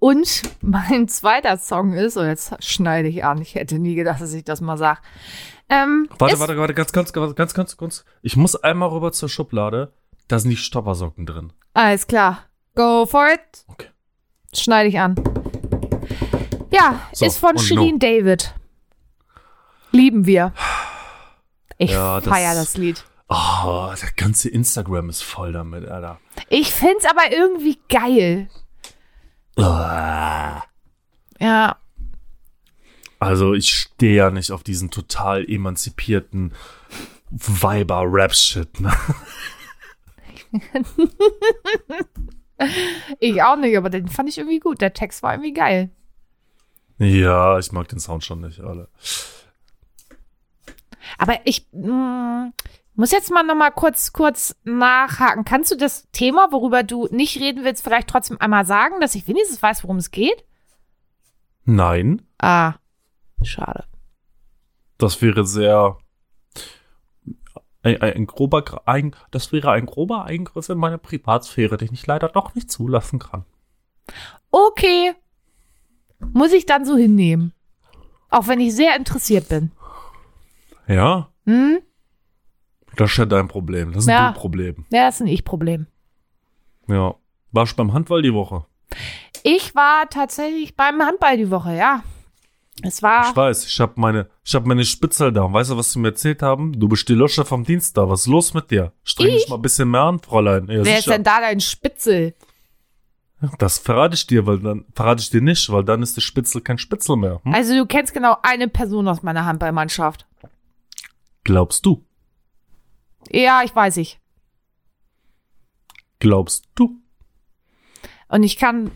Und mein zweiter Song ist, und jetzt schneide ich an, ich hätte nie gedacht, dass ich das mal sag. Ähm, Warte, warte, warte, ganz, ganz, ganz, ganz, ganz kurz. Ich muss einmal rüber zur Schublade. Da sind die Stoppersocken drin. Alles klar. Go for it. Okay. Schneide ich an. Ja, So, ist von Shirin David. Lieben wir. Ich Ja, das- feier das Lied. Oh, der ganze Instagram ist voll damit, Alter. Ich find's aber irgendwie geil. Ja, Also ich stehe ja nicht auf diesen total emanzipierten Weiber-Rap-Shit. Ne? ich auch nicht, aber den fand ich irgendwie gut. Der Text war irgendwie geil. Ja, ich mag den Sound schon nicht, alle. Aber ich mm, muss jetzt mal noch mal kurz, kurz nachhaken. Kannst du das Thema, worüber du nicht reden willst, vielleicht trotzdem einmal sagen, dass ich wenigstens weiß, worum es geht? Nein, Ah, schade. das wäre sehr ein, ein, grober ein, das wäre ein grober Eingriff in meine Privatsphäre, den ich leider doch nicht zulassen kann. Okay. Muss ich dann so hinnehmen. Auch wenn ich sehr interessiert bin. Ja, Hm? das ist ja dein Problem. Das ist ein Ja. Du-Problem. Ja, das ist ein Ich-Problem. Ja. Warst du beim Handball die Woche? Ich war tatsächlich beim Handball die Woche, ja. Es war. Ich weiß, ich habe meine, ich hab meine Spitzel da. Und weißt du, was sie mir erzählt haben? Du bist die Löscher vom Dienst da. Was ist los mit dir? Streng dich Ich? mal ein bisschen mehr an, Fräulein. Ja, wer ist sicher. denn da dein Spitzel? Das verrate ich dir, weil dann verrate ich dir nicht, weil dann ist der Spitzel kein Spitzel mehr. Hm? Also, du kennst genau eine Person aus meiner Handballmannschaft. Glaubst du? Ja, ich weiß ich. Glaubst du? Und ich kann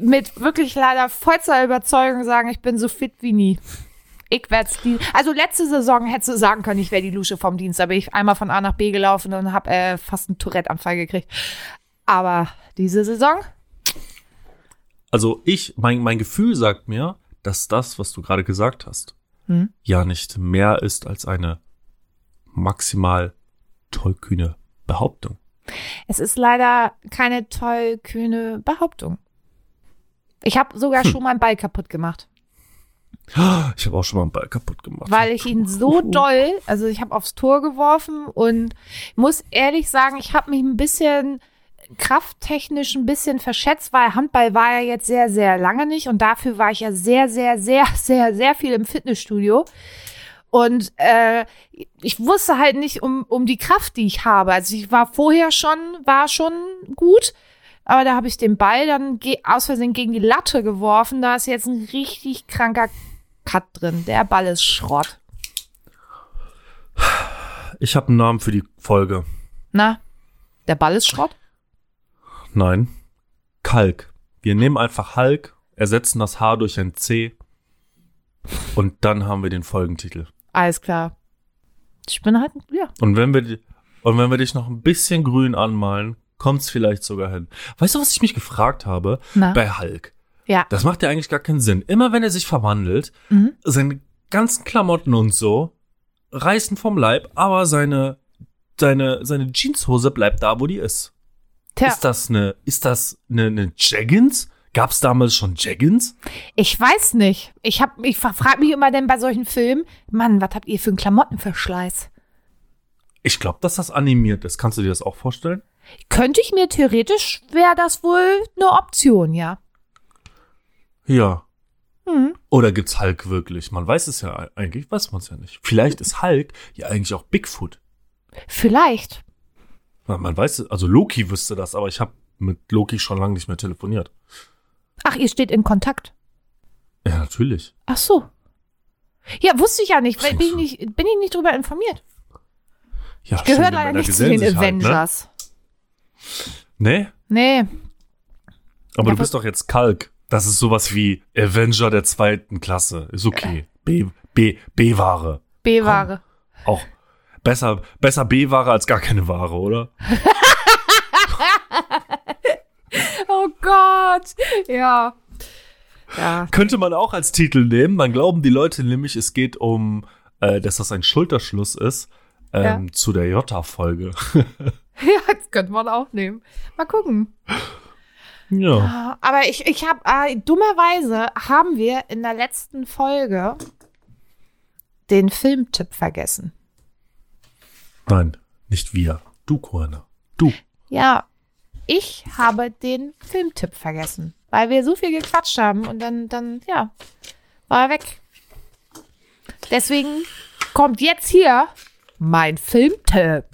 mit wirklich leider vollster Überzeugung sagen, ich bin so fit wie nie. Ich werd's die. Also letzte Saison hättest du sagen können, ich wäre die Lusche vom Dienst. Da bin ich einmal von A nach B gelaufen und habe äh, fast einen Tourette-Anfall gekriegt. Aber diese Saison, Also ich, mein, mein Gefühl sagt mir, dass das, was du gerade gesagt hast, Hm? ja nicht mehr ist als eine maximal tollkühne Behauptung. es ist leider keine tollkühne Behauptung. Ich habe sogar schon mal einen Ball kaputt gemacht, Ich habe auch schon mal einen Ball kaputt gemacht. weil ich ihn so doll, also ich habe aufs Tor geworfen und muss ehrlich sagen, ich habe mich ein bisschen krafttechnisch ein bisschen verschätzt, weil Handball war ja jetzt sehr, sehr lange nicht und dafür war ich ja sehr, sehr, sehr, sehr, sehr viel im Fitnessstudio. Und äh, ich wusste halt nicht um, um die Kraft, die ich habe. Also ich war vorher schon, war schon gut, aber da habe ich den Ball dann aus Versehen gegen die Latte geworfen. Da ist jetzt ein richtig kranker Cut drin. Der Ball ist Schrott. Ich habe einen Namen für die Folge. Na, der Ball ist Schrott? Nein. Kalk. Wir nehmen einfach Hulk, ersetzen das H durch ein C und dann haben wir den Folgentitel. Alles klar. Ich bin halt, ja. Und wenn wir die, und wenn wir dich noch ein bisschen grün anmalen, kommt's vielleicht sogar hin. Weißt du, was ich mich gefragt habe Na? bei Hulk? Ja. Das macht ja eigentlich gar keinen Sinn. Immer wenn er sich verwandelt, Mhm. seine ganzen Klamotten und so reißen vom Leib, aber seine seine seine Jeanshose bleibt da, wo die ist. Tja, Ist das eine ist das eine, eine Jeggings? Gab's damals schon Jeggings? ich weiß nicht. Ich hab, ich frage mich immer denn bei solchen Filmen, Mann, was habt ihr für einen Klamottenverschleiß? Ich glaube, dass das animiert ist. Kannst du dir das auch vorstellen? Könnte ich mir theoretisch, wäre das wohl eine Option, ja. Ja. Hm. Oder gibt's Hulk wirklich? Man weiß es ja eigentlich, weiß man es ja nicht. Vielleicht ist Hulk ja eigentlich auch Bigfoot. Vielleicht. Man man weiß, es- also Loki wüsste das, aber ich habe mit Loki schon lange nicht mehr telefoniert. Ach, ihr steht in Kontakt. Ja, natürlich. Ach so. Ja, wusste ich ja nicht. weil Bin ich nicht, bin ich nicht drüber informiert. Ja, Gehört schöne leider nicht zu den sich halt, ne? Avengers. Nee, Nee. aber Ja, du bist doch jetzt Kalk. Das ist sowas wie Avenger der zweiten Klasse. Ist okay. B, B, B-Ware. B-Ware. Auch besser, besser B-Ware als gar keine Ware, oder? Oh Gott. Ja. Ja. Könnte man auch als Titel nehmen. Dann glauben die Leute nämlich, es geht um, äh, dass das ein Schulterschluss ist ähm, zu der Jota-Folge. Ja, das könnte man auch nehmen. Mal gucken. ja. Aber ich, ich habe, äh, dummerweise haben wir in der letzten Folge den Filmtipp vergessen. Nein, nicht wir. Du, Corner. Du. Ja, ich habe den Filmtipp vergessen, weil wir so viel gequatscht haben und dann, dann, ja, war er weg. Deswegen kommt jetzt hier mein Filmtipp.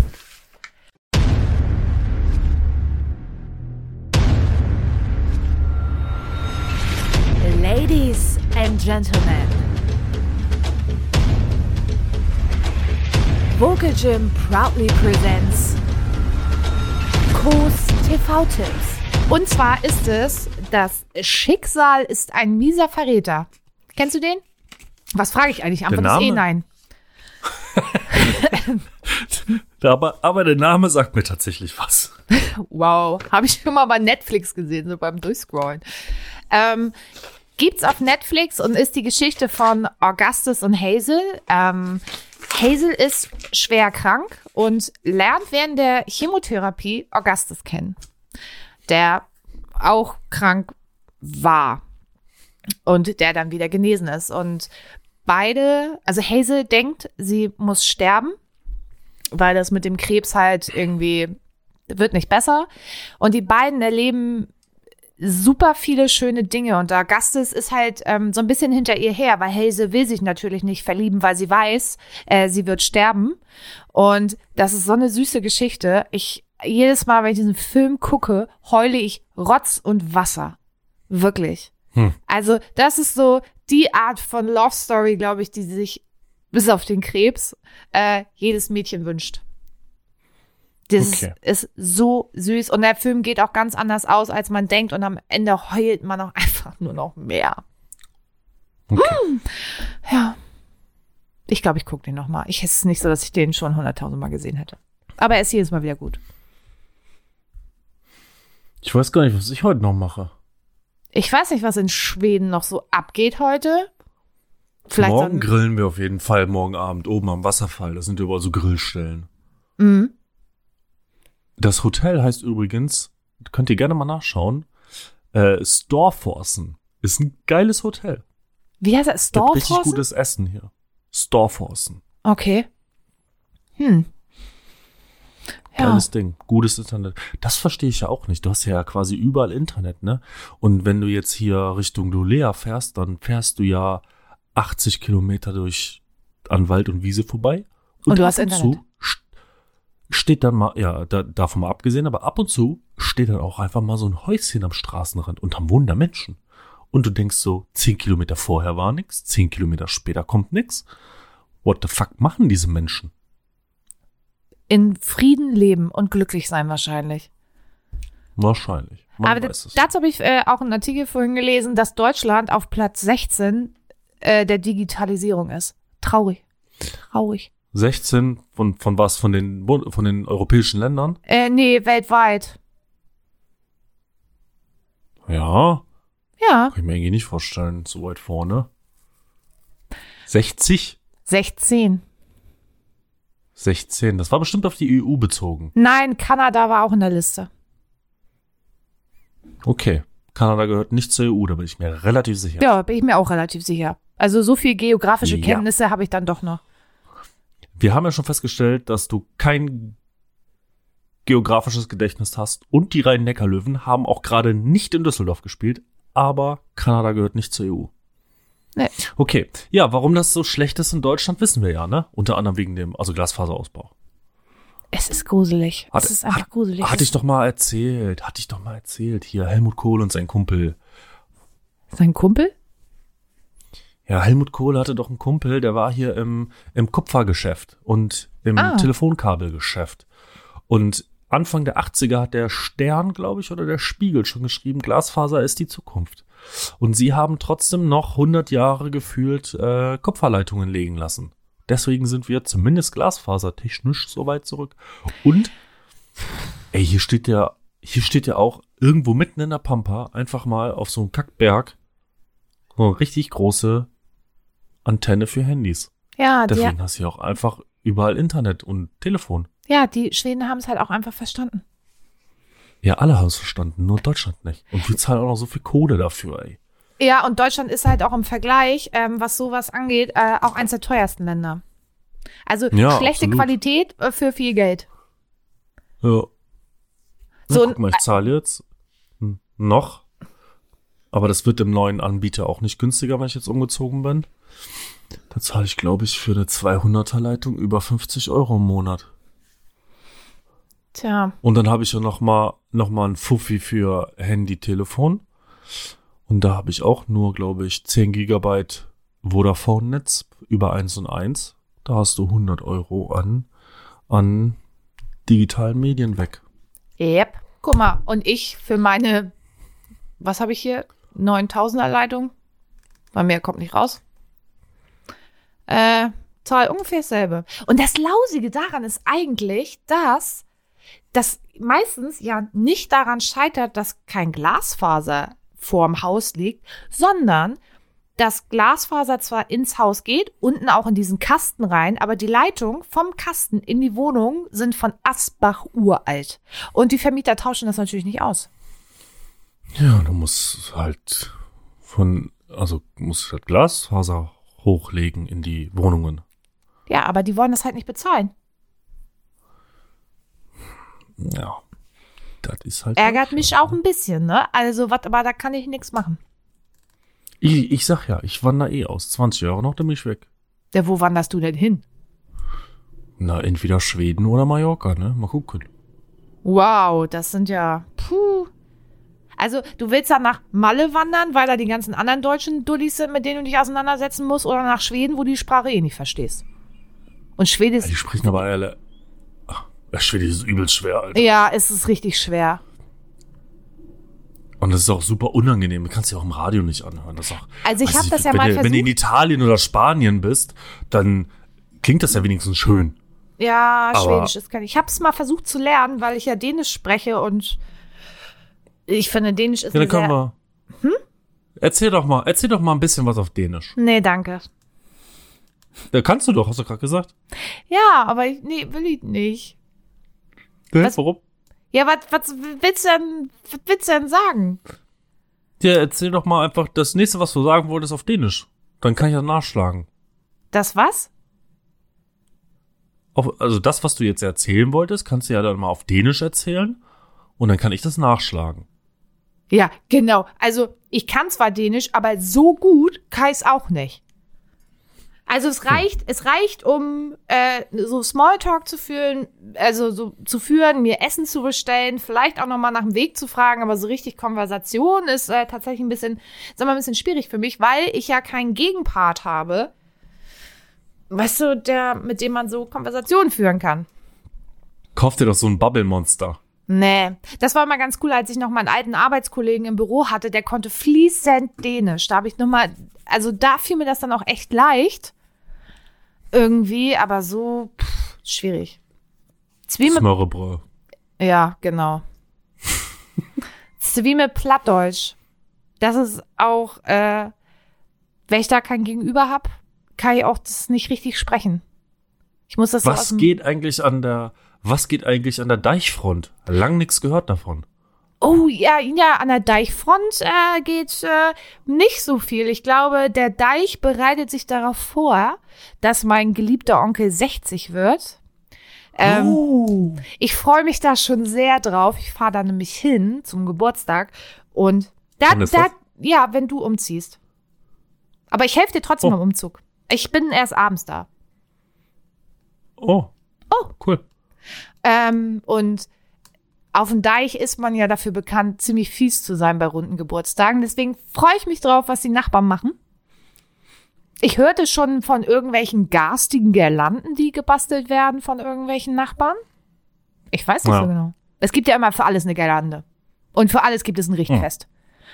Ladies and Gentlemen. Vocal Gym proudly presents Kurs TV-Tipps. Und zwar ist es, das Schicksal ist ein mieser Verräter. Kennst du den? Was frage ich eigentlich? Antwort ist eh nein. Aber, aber der Name sagt mir tatsächlich was. Wow, habe ich schon mal bei Netflix gesehen, so beim Durchscrollen. Ähm, gibt's auf Netflix und ist die Geschichte von Augustus und Hazel. Ähm, Hazel ist schwer krank und lernt während der Chemotherapie Augustus kennen, der auch krank war und der dann wieder genesen ist. Und beide, also Hazel denkt, sie muss sterben, weil das mit dem Krebs halt irgendwie wird nicht besser. Und die beiden erleben super viele schöne Dinge. Und Augustus ist halt ähm, so ein bisschen hinter ihr her, weil Hazel will sich natürlich nicht verlieben, weil sie weiß, äh, sie wird sterben. Und das ist so eine süße Geschichte. Ich jedes Mal, wenn ich diesen Film gucke, heule ich Rotz und Wasser. Wirklich. Hm. Also, das ist so die Art von Love Story, glaube ich, die sich bis auf den Krebs äh, jedes Mädchen wünscht. Das Okay. ist so süß und der Film geht auch ganz anders aus, als man denkt und am Ende heult man auch einfach nur noch mehr. Okay. Ja. Ich glaube, ich gucke den noch mal. Ich es ist nicht so, dass ich den schon hunderttausend Mal gesehen hätte. Aber er ist jedes Mal wieder gut. Ich weiß gar nicht, was ich heute noch mache. Ich weiß nicht, was in Schweden noch so abgeht heute. Vielleicht morgen grillen wir auf jeden Fall, morgen Abend, oben am Wasserfall. Da sind überall so Grillstellen. Mhm. Das Hotel heißt übrigens, könnt ihr gerne mal nachschauen, äh, Storforsen. Ist ein geiles Hotel. Wie heißt das? Gibt richtig Storforsen? gutes Essen hier. Storforsen. Okay. Hm. Ja. Geiles Ding. Gutes Internet. Das verstehe ich ja auch nicht. Du hast ja quasi überall Internet, ne? Und wenn du jetzt hier Richtung Lolea fährst, dann fährst du ja 80 Kilometer durch an Wald und Wiese vorbei. Und du hast und Internet. Zu steht dann mal, ja, da, davon mal abgesehen, aber ab und zu steht dann auch einfach mal so ein Häuschen am Straßenrand und am Wunder Menschen. Und du denkst so, 10 Kilometer vorher war nix, 10 Kilometer später kommt nix. What the fuck machen diese Menschen? In Frieden leben und glücklich sein wahrscheinlich. Wahrscheinlich. Man Aber dazu habe ich äh, auch einen Artikel vorhin gelesen, dass Deutschland auf Platz 16 äh, der Digitalisierung ist. Traurig. Traurig. 16 von, von was? Von den, von den europäischen Ländern? Äh, nee, weltweit. Ja, Ja, kann ich mir irgendwie nicht vorstellen, so weit vorne. 60? 16. 16, das war bestimmt auf die EU bezogen. Nein, Kanada war auch in der Liste. Okay. Kanada gehört nicht zur EU, da bin ich mir relativ sicher. Ja, bin ich mir auch relativ sicher. Also so viel geografische Ja. Kenntnisse habe ich dann doch noch. Wir haben ja schon festgestellt, dass du kein geografisches Gedächtnis hast und die Rhein-Neckar-Löwen haben auch gerade nicht in Düsseldorf gespielt, aber Kanada gehört nicht zur EU. Nee. Okay, ja, warum das so schlecht ist in Deutschland, wissen wir ja, ne? Unter anderem wegen dem, also Glasfaserausbau. Es ist gruselig. Hatte- es ist einfach hat- gruselig. Hatte ich doch mal erzählt, hatte ich doch mal erzählt. Hier Helmut Kohl und sein Kumpel. Sein Kumpel? Ja, Helmut Kohl hatte doch einen Kumpel, der war hier im, im Kupfergeschäft und im Ah. Telefonkabelgeschäft. Und Anfang der 80er hat der Stern, glaube ich, oder der Spiegel schon geschrieben, Glasfaser ist die Zukunft. Und sie haben trotzdem noch 100 Jahre gefühlt äh, Kupferleitungen legen lassen. Deswegen sind wir zumindest glasfasertechnisch so weit zurück. Und, ey, hier steht ja, hier steht ja auch irgendwo mitten in der Pampa einfach mal auf so einem Kackberg so eine richtig große Antenne für Handys. Ja, Deswegen hast du ja auch einfach überall Internet und Telefon. ja, die Schweden haben es halt auch einfach verstanden. Ja, alle haben es verstanden, nur Deutschland nicht. Und wir zahlen auch noch so viel Kohle dafür, ey. Ja, und Deutschland ist halt auch im Vergleich, ähm, was sowas angeht, äh, auch eins der teuersten Länder. Also Ja, schlechte absolut. Qualität äh, für viel Geld. Ja. So, So, guck mal, ich zahle jetzt hm, noch. Aber das wird dem neuen Anbieter auch nicht günstiger, wenn ich jetzt umgezogen bin. Da zahle ich, glaube ich, für eine 200er Leitung über 50 Euro im Monat. Tja, Und dann habe ich ja noch mal, noch mal ein Fuffi für Handy, Telefon. Und da habe ich auch nur, glaube ich, 10 Gigabyte Vodafone-Netz über 1 und 1. Da hast du 100 Euro an, an digitalen Medien weg. yep. Guck mal, und ich für meine, was habe ich hier? 9000er Leitung. Bei mir kommt nicht raus. Äh, zahl ungefähr dasselbe. Und das Lausige daran ist eigentlich, dass das meistens ja nicht daran scheitert, dass kein Glasfaser vorm Haus liegt, sondern dass Glasfaser zwar ins Haus geht, unten auch in diesen Kasten rein, aber die Leitung vom Kasten in die Wohnung sind von Asbach uralt. Und die Vermieter tauschen das natürlich nicht aus. Ja, du musst halt von, also musst halt Glasfaser hochlegen in die Wohnungen. Ja, aber die wollen das halt nicht bezahlen. Ja. Das ist halt. Ärgert mich auch ein bisschen, ne? Also, was, aber da kann ich nichts machen. Ich, ich sag ja, ich wandere eh aus. 20 Jahre noch, dann bin ich weg. Ja, wo wanderst du denn hin? Na, entweder Schweden oder Mallorca, ne? Mal gucken. Wow, das sind ja. Puh. Also, du willst dann nach Malle wandern, weil da die ganzen anderen deutschen Dullis sind, mit denen du dich auseinandersetzen musst, oder nach Schweden, wo du die Sprache eh nicht verstehst. Und Ja, Schwedisch, die sprechen aber alle. Ach, ja, Schwedisch ist übelst schwer, Alter. ja, es ist richtig schwer. Und das ist auch super unangenehm. Du kannst ja auch im Radio nicht anhören. Das auch, Also ich weiß hab nicht, das ja wenn mal du, Wenn du in versucht. Italien oder Spanien bist, dann klingt das ja wenigstens schön. Ja, Aber- Schwedisch ist kein. Ich habe es mal versucht zu lernen, weil ich ja Dänisch spreche und ich finde, Dänisch ist Ja, dann können wir. Hm? Erzähl doch mal, erzähl doch mal ein bisschen was auf Dänisch. Nee, danke. Da kannst du doch, hast du gerade gesagt. Ja, aber ich, nee, will ich nicht. Ne? Was? Warum? Ja, was, was willst du denn, was willst du denn sagen? Ja, erzähl doch mal einfach das nächste, was du sagen wolltest, auf Dänisch. Dann kann ich das nachschlagen. Das was? Auf, also das, was du jetzt erzählen wolltest, kannst du ja dann mal auf Dänisch erzählen. Und dann kann ich das nachschlagen. Ja, genau. Also, ich kann zwar Dänisch, aber so gut kann ich es auch nicht. Also es reicht, es reicht, um äh, so Smalltalk zu führen, also so zu führen, mir Essen zu bestellen, vielleicht auch noch mal nach dem Weg zu fragen, aber so richtig Konversation ist äh, tatsächlich ein bisschen, sag mal, ein bisschen schwierig für mich, weil ich ja keinen Gegenpart habe, weißt du, der, mit dem man so Konversationen führen kann. Kauf dir doch so ein Bubble-Monster. Nee, das war mal ganz cool, als ich noch meinen alten Arbeitskollegen im Büro hatte, der konnte fließend Dänisch. Da habe ich noch mal, also da fiel mir das dann auch echt leicht. Irgendwie, aber so pff, schwierig. Zwiebel, Smörrebröt. ja, genau. Zwiebel Plattdeutsch. Das ist auch, äh, wenn ich da kein Gegenüber hab, kann ich auch das nicht richtig sprechen. Ich muss das so Was dem geht eigentlich an der, was geht eigentlich an der Deichfront? Lang nichts gehört davon. Oh ja, ja, an der Deichfront äh, geht äh, nicht so viel. Ich glaube, der Deich bereitet sich darauf vor, dass mein geliebter Onkel 60 wird. Ähm, oh. Ich freue mich da schon sehr drauf. Ich fahre da nämlich hin zum Geburtstag und da, da, ja, wenn du umziehst. Aber ich helfe dir trotzdem Oh. beim Umzug. Ich bin erst abends da. Oh. Oh. Cool. Ähm, und auf dem Deich ist man ja dafür bekannt, ziemlich fies zu sein bei runden Geburtstagen. Deswegen freue ich mich drauf, was die Nachbarn machen. Ich hörte schon von irgendwelchen garstigen Girlanden, die gebastelt werden von irgendwelchen Nachbarn. Ich weiß nicht Ja. so genau. Es gibt ja immer für alles eine Girlande. Und für alles gibt es ein Richtfest.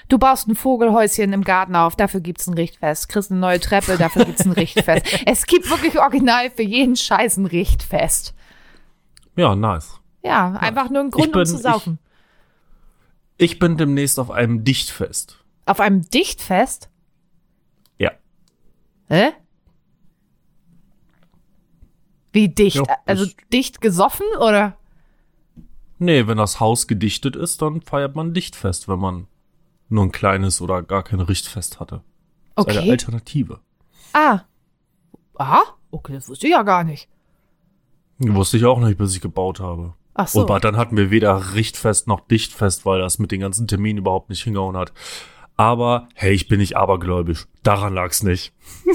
Du baust ein Vogelhäuschen im Garten auf, dafür gibt's ein Richtfest. Kriegst eine neue Treppe, dafür gibt's ein Richtfest. Es gibt wirklich original für jeden Scheiß ein Richtfest. Ja, nice. Ja, einfach nur ein Grund, bin- um zu saufen. Ich bin demnächst auf einem Dichtfest. Auf einem Dichtfest? Ja. Hä? Wie dicht? Ja, also ich- dicht gesoffen oder? Nee, wenn das Haus gedichtet ist, dann feiert man Dichtfest, wenn man nur ein kleines oder gar kein Richtfest hatte. Das ist eine Okay. Alternative. Ah. Aha. Okay, das wusste ich ja gar nicht. Wusste ich auch nicht, bis ich gebaut habe. Ach so. Aber dann hatten wir weder Richtfest noch Dichtfest, weil das mit den ganzen Terminen überhaupt nicht hingehauen hat. Aber, hey, ich bin nicht abergläubisch. Daran lag's nicht.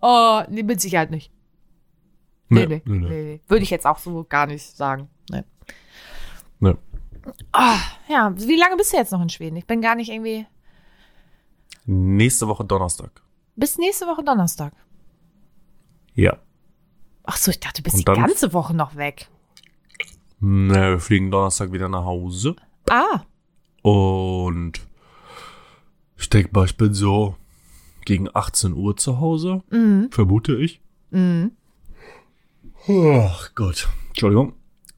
Oh, nee, mit Sicherheit nicht. Nee, nee, nee, nee. nee. Würde ich jetzt auch so gar nicht sagen. Nee. nee. Ah, ja, wie lange bist du jetzt noch in Schweden? Ich bin gar nicht irgendwie. Nächste Woche Donnerstag. Bis nächste Woche Donnerstag. Ja. Ach so, ich dachte, du bist die ganze Woche noch weg. Nee, wir fliegen Donnerstag wieder nach Hause. Ah, Und ich denke mal, ich bin so gegen 18 Uhr zu Hause. Vermute ich. mhm. Ach Gott. Entschuldigung.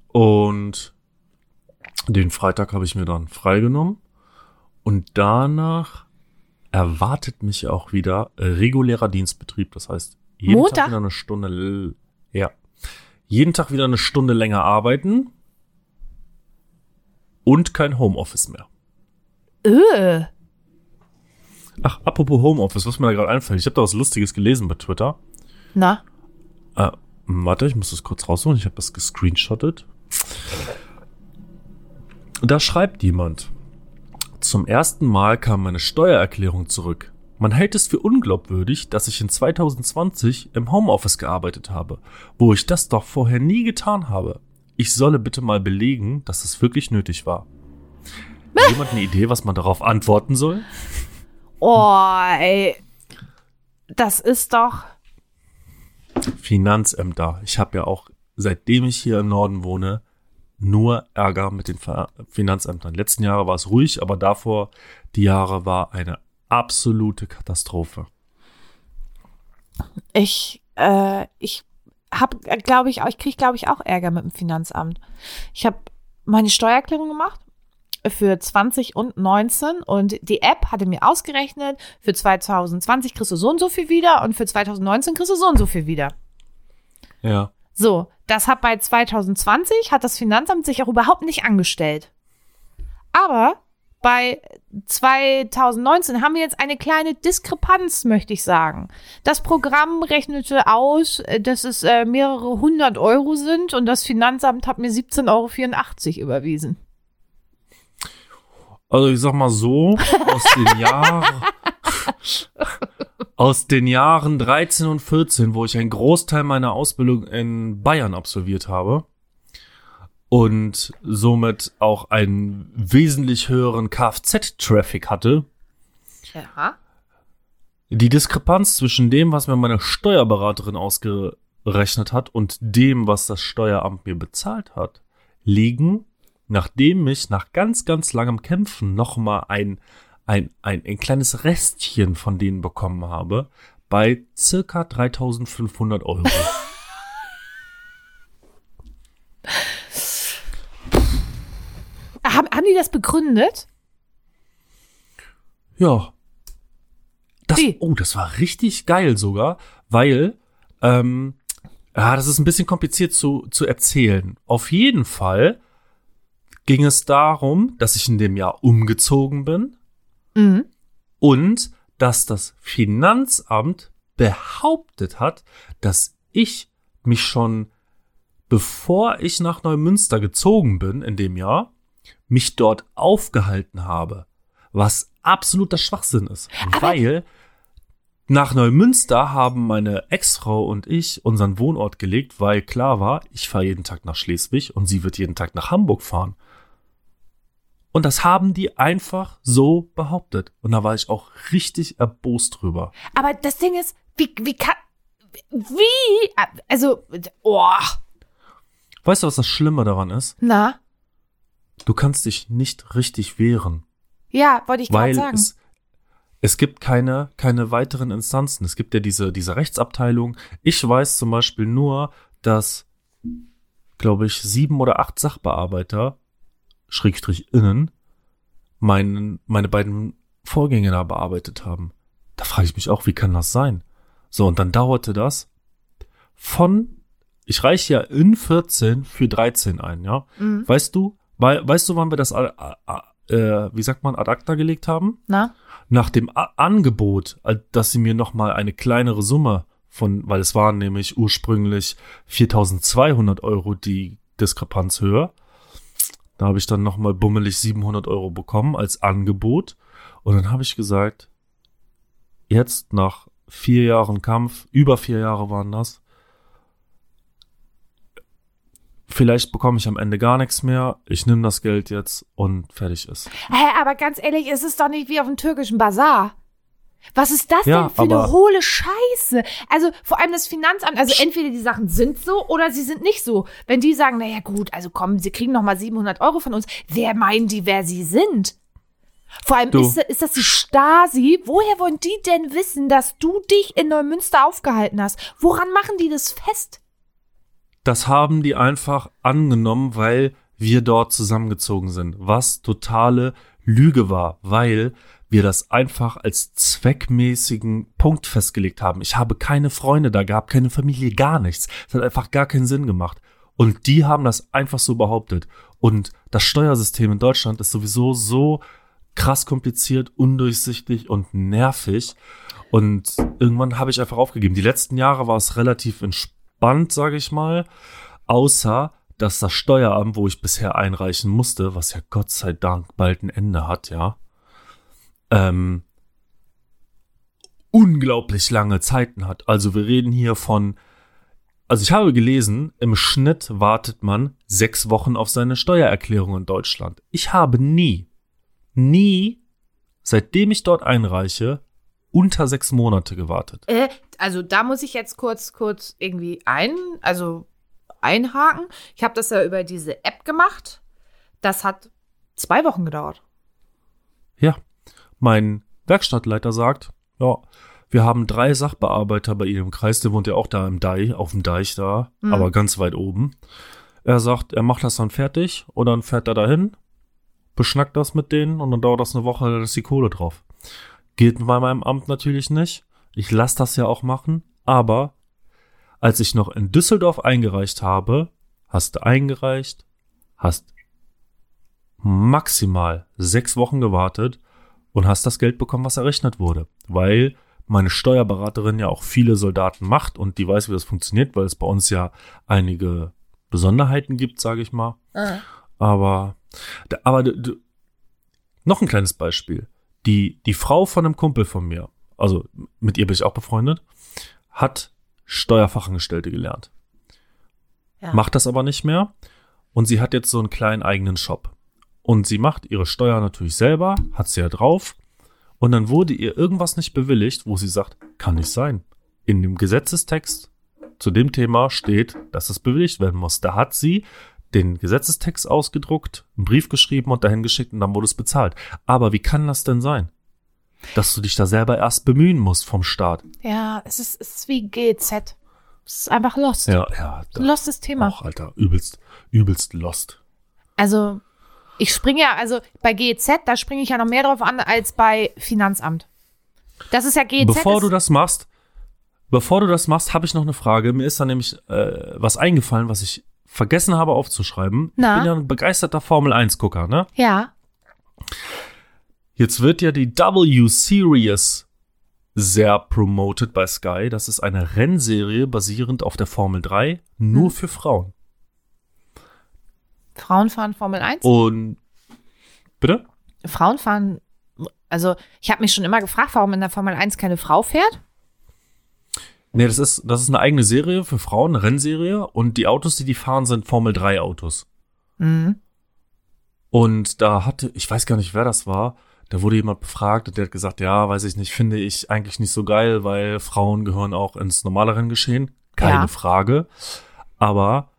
Und den Freitag habe ich mir dann freigenommen. Und danach erwartet mich auch wieder regulärer Dienstbetrieb. Das heißt, jeden Montag? Tag wieder eine Stunde, ja, jeden Tag wieder eine Stunde länger arbeiten und kein Homeoffice mehr. Öh. Ach, apropos Homeoffice, was mir da gerade einfällt. Ich habe da was Lustiges gelesen bei Twitter. Na, Äh, warte, ich muss das kurz rausholen. Ich habe das gescreenshottet. Da schreibt jemand. Zum ersten Mal kam meine Steuererklärung zurück. Man hält es für unglaubwürdig, dass ich in 2020 im Homeoffice gearbeitet habe, wo ich das doch vorher nie getan habe. Ich solle bitte mal belegen, dass es wirklich nötig war. Hat Jemand eine Idee, was man darauf antworten soll? oh, ey. Das ist doch. Finanzämter. Ich habe ja auch, seitdem ich hier im Norden wohne, nur Ärger mit den Finanzämtern. Letzten Jahre war es ruhig, aber davor die Jahre war eine absolute Katastrophe. Ich, äh, ich hab, glaube ich, auch- ich kriege, glaube ich, auch Ärger mit dem Finanzamt. Ich habe meine Steuererklärung gemacht für 20 und 19 und die App hatte mir ausgerechnet, für 2020 kriegst du so und so viel wieder und für 2019 kriegst du so und so viel wieder. Ja. So, das hat bei 2020 hat das Finanzamt sich auch überhaupt nicht angestellt. Aber bei 2019 haben wir jetzt eine kleine Diskrepanz, möchte ich sagen. Das Programm rechnete aus, äh, dass es äh, mehrere hundert Euro sind und das Finanzamt hat mir 17,84 Euro überwiesen. Also ich sag mal so, aus den Jahren aus den Jahren 13 und 14, wo ich einen Großteil meiner Ausbildung in Bayern absolviert habe und somit auch einen wesentlich höheren Kfz-Traffic hatte, Ja. die Diskrepanz zwischen dem, was mir meine Steuerberaterin ausgerechnet hat und dem, was das Steueramt mir bezahlt hat, liegen, nachdem ich nach ganz, ganz langem Kämpfen nochmal ein, ein, ein, ein kleines Restchen von denen bekommen habe, bei circa 3500 Euro. Haben, haben die das begründet? Ja. Das, Wie? oh, das war richtig geil sogar, weil, ähm, ja, das ist ein bisschen kompliziert zu, zu erzählen. Auf jeden Fall ging es darum, dass ich in dem Jahr umgezogen bin Mhm. und dass das Finanzamt behauptet hat, dass ich mich schon, bevor ich nach Neumünster gezogen bin in dem Jahr, mich dort aufgehalten habe, was absoluter Schwachsinn ist, weil Nach Neumünster haben meine Ex-Frau und ich unseren Wohnort gelegt, weil klar war, ich fahre jeden Tag nach Schleswig und sie wird jeden Tag nach Hamburg fahren. Und das haben die einfach so behauptet. Und da war ich auch richtig erbost drüber. Aber das Ding ist, wie, wie kann, wie, also, oh, Weißt du, was das Schlimme daran ist? na, Du kannst dich nicht richtig wehren, ja, wollte ich gerade sagen. es, es gibt keine, keine weiteren Instanzen. Es gibt ja diese, diese Rechtsabteilung. Ich weiß zum Beispiel nur, dass, glaube ich, sieben oder acht Sachbearbeiter, Schrägstrich innen, meinen, meine beiden Vorgänge da bearbeitet haben. Da frage ich mich auch, wie kann das sein? So, und dann dauerte das von, ich reiche ja in 14 für 13 ein, ja. Mhm. Weißt du, weil, weißt du, wann wir das, äh, äh, wie sagt man, ad acta gelegt haben? Na? Nach dem A Angebot, äh, dass sie mir noch mal eine kleinere Summe von, weil es waren nämlich ursprünglich 4.200 Euro die Diskrepanzhöhe. Da habe ich dann noch mal bummelig 700 Euro bekommen als Angebot. Und dann habe ich gesagt, jetzt nach vier Jahren Kampf, über vier Jahre waren das, vielleicht bekomme ich am Ende gar nichts mehr. Ich nehme das Geld jetzt und fertig ist. Hä, aber ganz ehrlich, es ist doch nicht wie auf dem türkischen Bazar. Was ist das Ja, denn für eine hohle Scheiße? Also vor allem das Finanzamt, also entweder die Sachen sind so oder sie sind nicht so. Wenn die sagen, naja gut, also komm, sie kriegen noch mal 700 Euro von uns, wer meinen die, wer sie sind? Vor allem ist, ist das die Stasi? Woher wollen die denn wissen, dass du dich in Neumünster aufgehalten hast? Woran machen die das fest? Das haben die einfach angenommen, weil wir dort zusammengezogen sind. Was totale Lüge war, weil wir das einfach als zweckmäßigen Punkt festgelegt haben. Ich habe keine Freunde da gehabt, keine Familie, gar nichts. Das hat einfach gar keinen Sinn gemacht. Und die haben das einfach so behauptet. Und das Steuersystem in Deutschland ist sowieso so krass kompliziert, undurchsichtig und nervig. Und irgendwann habe ich einfach aufgegeben. Die letzten Jahre war es relativ entspannt, sage ich mal. Außer, dass das Steueramt, wo ich bisher einreichen musste, was ja Gott sei Dank bald ein Ende hat, ja, ähm, unglaublich lange Zeiten hat. Also wir reden hier von, also ich habe gelesen, im Schnitt wartet man sechs Wochen auf seine Steuererklärung in Deutschland. Ich habe nie, nie, seitdem ich dort einreiche, unter sechs Monate gewartet. Äh, also da muss ich jetzt kurz, kurz irgendwie ein, also einhaken. Ich habe das ja über diese App gemacht. Das hat zwei Wochen gedauert. Ja, mein Werkstattleiter sagt, ja, wir haben drei Sachbearbeiter bei Ihnen im Kreis, der wohnt ja auch da im Deich, auf dem Deich da, Mhm. aber ganz weit oben. Er sagt, er macht das dann fertig und dann fährt er dahin, beschnackt das mit denen und dann dauert das eine Woche, dann ist die Kohle drauf. Geht bei meinem Amt natürlich nicht. Ich lasse das ja auch machen, aber als ich noch in Düsseldorf eingereicht habe, hast du eingereicht, hast maximal sechs Wochen gewartet und hast das Geld bekommen, was errechnet wurde. Weil meine Steuerberaterin ja auch viele Soldaten macht und die weiß, wie das funktioniert, weil es bei uns ja einige Besonderheiten gibt, sage ich mal. Aber, da- aber du- du- noch ein kleines Beispiel. Die, die Frau von einem Kumpel von mir, also mit ihr bin ich auch befreundet, hat Steuerfachangestellte gelernt. Ja. Macht das aber nicht mehr. Und sie hat jetzt so einen kleinen eigenen Shop. Und sie macht ihre Steuer natürlich selber, hat sie ja drauf. Und dann wurde ihr irgendwas nicht bewilligt, wo sie sagt, kann nicht sein. In dem Gesetzestext zu dem Thema steht, dass es bewilligt werden muss. Da hat sie den Gesetzestext ausgedruckt, einen Brief geschrieben und dahin geschickt und dann wurde es bezahlt. Aber wie kann das denn sein? Dass du dich da selber erst bemühen musst vom Staat. Ja, es ist, es ist wie GZ. Es ist einfach lost. Ja, ja. Lostes Thema. Auch, Alter, übelst, übelst lost. Also, ich springe ja, also bei GEZ, da springe ich ja noch mehr drauf an als bei Finanzamt. Das ist ja GEZ. Bevor du das machst, bevor du das machst, habe ich noch eine Frage. Mir ist da nämlich äh, was eingefallen, was ich vergessen habe aufzuschreiben. Na? Ich bin ja ein begeisterter Formel 1 Gucker, ne? Ja. Jetzt wird ja die W Series sehr promoted bei Sky. Das ist eine Rennserie basierend auf der Formel 3, nur Hm. für Frauen. Frauen fahren Formel 1. Und bitte? Frauen fahren, also ich habe mich schon immer gefragt, warum in der Formel 1 keine Frau fährt. Nee, das ist, das ist eine eigene Serie für Frauen, eine Rennserie. Und die Autos, die die fahren, sind Formel 3 Autos. Mhm. Und da hatte, ich weiß gar nicht, wer das war, da wurde jemand befragt und der hat gesagt, ja, weiß ich nicht, finde ich eigentlich nicht so geil, weil Frauen gehören auch ins normale Renngeschehen. Keine Ja. Frage. Aber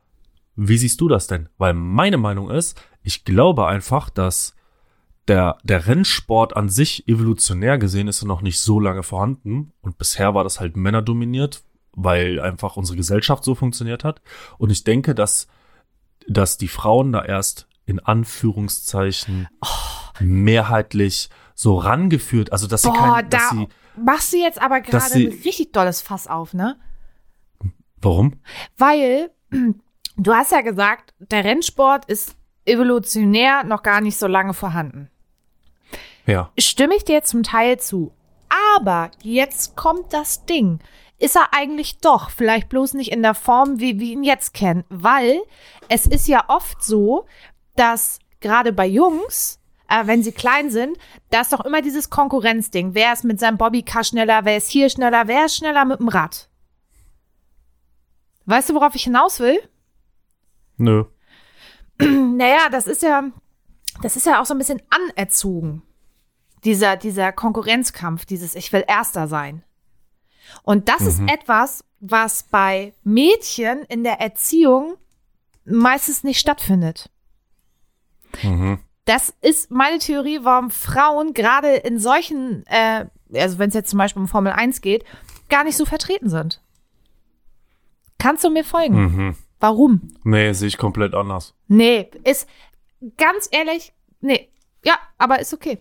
wie siehst du das denn? Weil meine Meinung ist, ich glaube einfach, dass der, der Rennsport an sich evolutionär gesehen ist noch nicht so lange vorhanden. Und bisher war das halt männerdominiert, weil einfach unsere Gesellschaft so funktioniert hat. Und ich denke, dass, dass die Frauen da erst in Anführungszeichen mehrheitlich so rangeführt, also dass sie Boah, kein, dass da sie, machst du jetzt aber gerade ein sie- richtig dolles Fass auf, ne? warum? Weil du hast ja gesagt, der Rennsport ist evolutionär noch gar nicht so lange vorhanden. Ja. Stimme ich dir zum Teil zu. Aber jetzt kommt das Ding. Ist er eigentlich doch, vielleicht bloß nicht in der Form, wie wir ihn jetzt kennen, weil es ist ja oft so, dass gerade bei Jungs, äh, wenn sie klein sind, da ist doch immer dieses Konkurrenzding. Wer ist mit seinem Bobbycar schneller, wer ist hier schneller, wer ist schneller mit dem Rad? Weißt du, worauf ich hinaus will? Nö. Naja, das ist ja, das ist ja auch so ein bisschen anerzogen. Dieser, dieser Konkurrenzkampf, dieses Ich will Erster sein. Und das ist etwas, was bei Mädchen in der Erziehung meistens nicht stattfindet. Mhm. Das ist meine Theorie, warum Frauen gerade in solchen, äh, also wenn es jetzt zum Beispiel um Formel 1 geht, gar nicht so vertreten sind. Kannst du mir folgen? Mhm. Warum? Nee, sehe ich komplett anders. Nee, ist ganz ehrlich, nee. Ja, aber ist okay.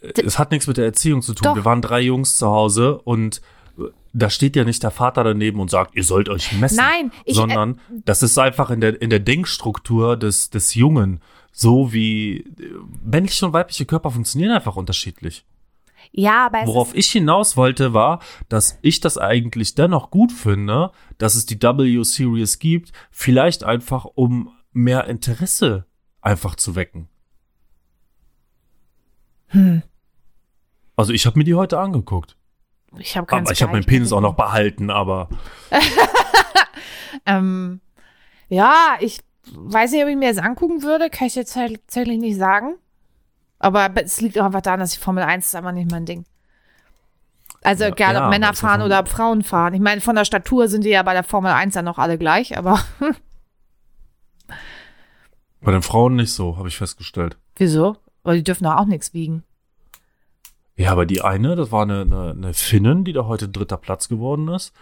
Es hat nichts mit der Erziehung zu tun. Doch. Wir waren drei Jungs zu Hause und äh, da steht ja nicht der Vater daneben und sagt, ihr sollt euch messen. Nein, ich- äh, sondern das ist einfach in der, in der Denkstruktur des, des Jungen. So wie äh, männliche und weibliche Körper funktionieren einfach unterschiedlich. Ja, aber Worauf ich hinaus wollte, war, dass ich das eigentlich dennoch gut finde, dass es die W-Series gibt, vielleicht einfach um mehr Interesse einfach zu wecken. Hm. Also ich habe mir die heute angeguckt. ich habe ganz Aber ich habe meinen Penis auch noch behalten, aber Ähm, ja, ich weiß nicht, ob ich mir das angucken würde, kann ich jetzt tatsächlich nicht sagen. Aber es liegt auch einfach daran, dass ich Formel 1 ist einfach nicht mein Ding. Also Ja, egal, ja, ob Männer fahren oder ob Frauen fahren. Ich meine, von der Statur sind die ja bei der Formel 1 dann noch alle gleich, aber bei den Frauen nicht so, habe ich festgestellt. wieso? Weil die dürfen doch auch nichts wiegen. Ja, aber die eine, das war eine, eine, eine Finnin, die da heute dritter Platz geworden ist.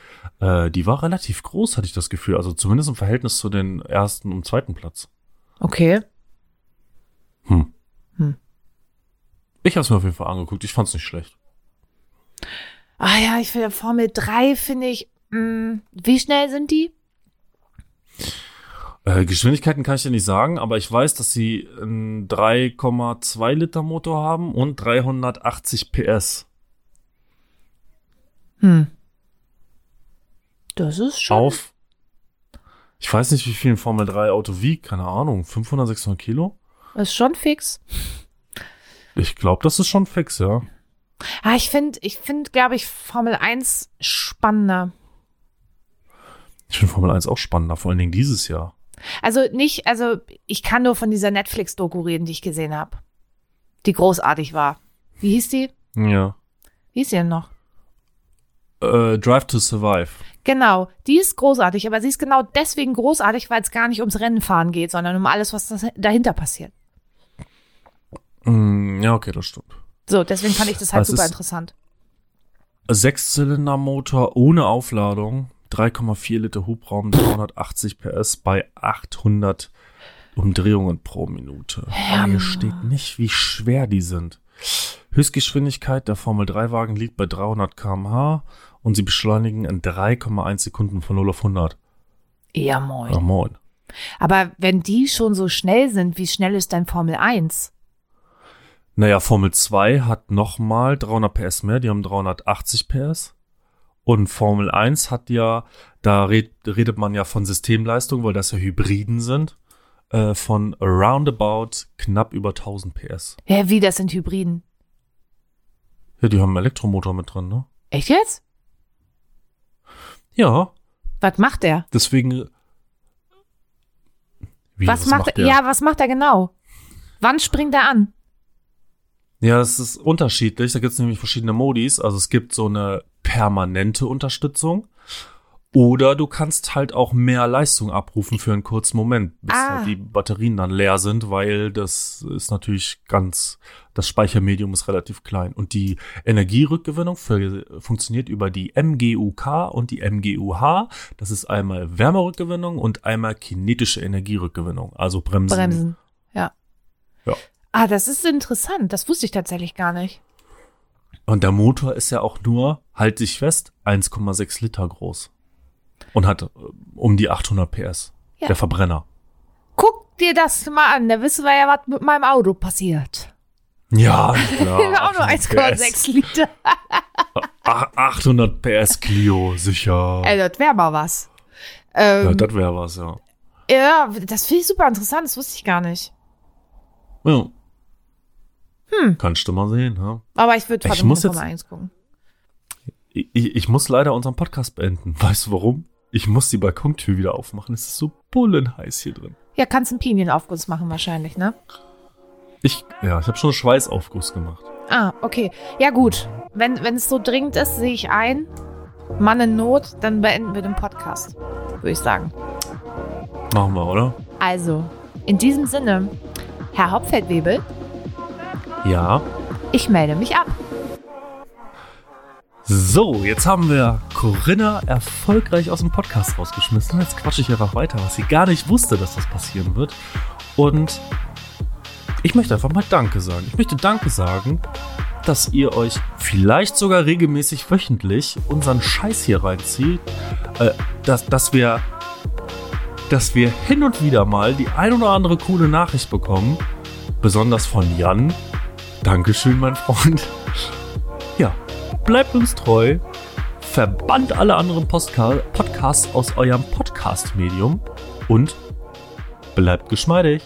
Äh, die war relativ groß, hatte ich das Gefühl. Also zumindest im Verhältnis zu den ersten und zweiten Platz. Okay. Hm. Hm. Ich habe es mir auf jeden Fall angeguckt. Ich fand es nicht schlecht. Ah ja, ich finde Formel 3 finde ich, mh, wie schnell sind die? Äh, Geschwindigkeiten kann ich dir nicht sagen, aber ich weiß, dass sie einen 3,2 Liter Motor haben und 380 PS. Hm. Das ist schon. Auf. Ich weiß nicht, wie viel ein Formel 3 Auto wiegt. Keine Ahnung. 500, 600 Kilo? Ist schon fix. Ich glaube, das ist schon fix, ja. Ah, ich finde, ich finde, glaube ich, Formel 1 spannender. Ich finde Formel 1 auch spannender, vor allen Dingen dieses Jahr. Also nicht, also ich kann nur von dieser Netflix-Doku reden, die ich gesehen habe. Die großartig war. Wie hieß die? Ja. Wie hieß die denn noch? Äh, Drive to Survive. Genau, die ist großartig, aber sie ist genau deswegen großartig, weil es gar nicht ums Rennenfahren geht, sondern um alles, was dahinter passiert. Mm, ja, okay, das stimmt. So, deswegen fand ich das halt Das super ist- interessant. Sechszylindermotor ohne Aufladung, 3,4 Liter Hubraum, 380 PS bei 800 Umdrehungen pro Minute. Aber hier steht nicht, wie schwer die sind. Höchstgeschwindigkeit der Formel 3 Wagen liegt bei 300 km/h und sie beschleunigen in 3,1 Sekunden von 0 auf 100. Ja, moin. Ja, moin. Aber wenn die schon so schnell sind, wie schnell ist denn Formel 1? Naja, Formel 2 hat nochmal 300 PS mehr, die haben 380 PS. Und Formel 1 hat ja, da red, redet man ja von Systemleistung, weil das ja Hybriden sind, äh, von roundabout knapp über 1000 PS. Ja, wie, das sind Hybriden. Ja, die haben einen Elektromotor mit drin, ne? Echt jetzt? Ja, Was macht er? deswegen. Wie, was, macht, er? Ja, was macht er genau? Wann springt er an? Ja, es ist unterschiedlich. Da gibt es nämlich verschiedene Modis. Also es gibt so eine permanente Unterstützung. Oder du kannst halt auch mehr Leistung abrufen für einen kurzen Moment, bis Ah. halt die Batterien dann leer sind, weil das ist natürlich ganz, das Speichermedium ist relativ klein. Und die Energierückgewinnung für, funktioniert über die MGUK und die MGUH. Das ist einmal Wärmerückgewinnung und einmal kinetische Energierückgewinnung, also Bremsen. Bremsen. Ja. Ja. Ah, das ist interessant. Das wusste ich tatsächlich gar nicht. Und der Motor ist ja auch nur, halt dich fest, 1,6 Liter groß. Und hat äh, um die 800 PS. Ja. Der Verbrenner. Guck dir das mal an. Da wissen wir ja, was mit meinem Auto passiert. Ja, klar. auch nur 1,6 Liter. Ach, 800 PS Clio, sicher. Ey, das wäre mal was. ja, Ähm, das wäre was, ja. ja, das finde ich super interessant. Das wusste ich gar nicht. ja. Hm. Kannst du mal sehen, ja. Aber ich würde Ich trotzdem muss noch jetzt- mal eins gucken. Ich, ich, ich muss leider unseren Podcast beenden. Weißt du warum? Ich muss die Balkontür wieder aufmachen. Es ist so bullenheiß hier drin. Ja, kannst einen Pinienaufguss machen wahrscheinlich, ne? Ich, ja, ich habe schon einen Schweißaufguss gemacht. Ah, okay. Ja, gut. Wenn, wenn es so dringend ist, sehe ich ein. Mann in Not, dann beenden wir den Podcast, würde ich sagen. Machen wir, oder? Also, in diesem Sinne, Herr Hauptfeldwebel, Ja. ich melde mich ab. So, jetzt haben wir Corinna erfolgreich aus dem Podcast rausgeschmissen. Jetzt quatsche ich einfach weiter, was sie gar nicht wusste, dass das passieren wird. Und ich möchte einfach mal Danke sagen. Ich möchte Danke sagen, dass ihr euch vielleicht sogar regelmäßig wöchentlich unseren Scheiß hier reinzieht. Äh, dass, dass wir dass wir hin und wieder mal die ein oder andere coole Nachricht bekommen. Besonders von Jan. Dankeschön, mein Freund. Ja, bleibt uns treu. Verbannt alle anderen Postka Podcasts aus eurem Podcast-Medium und bleibt geschmeidig.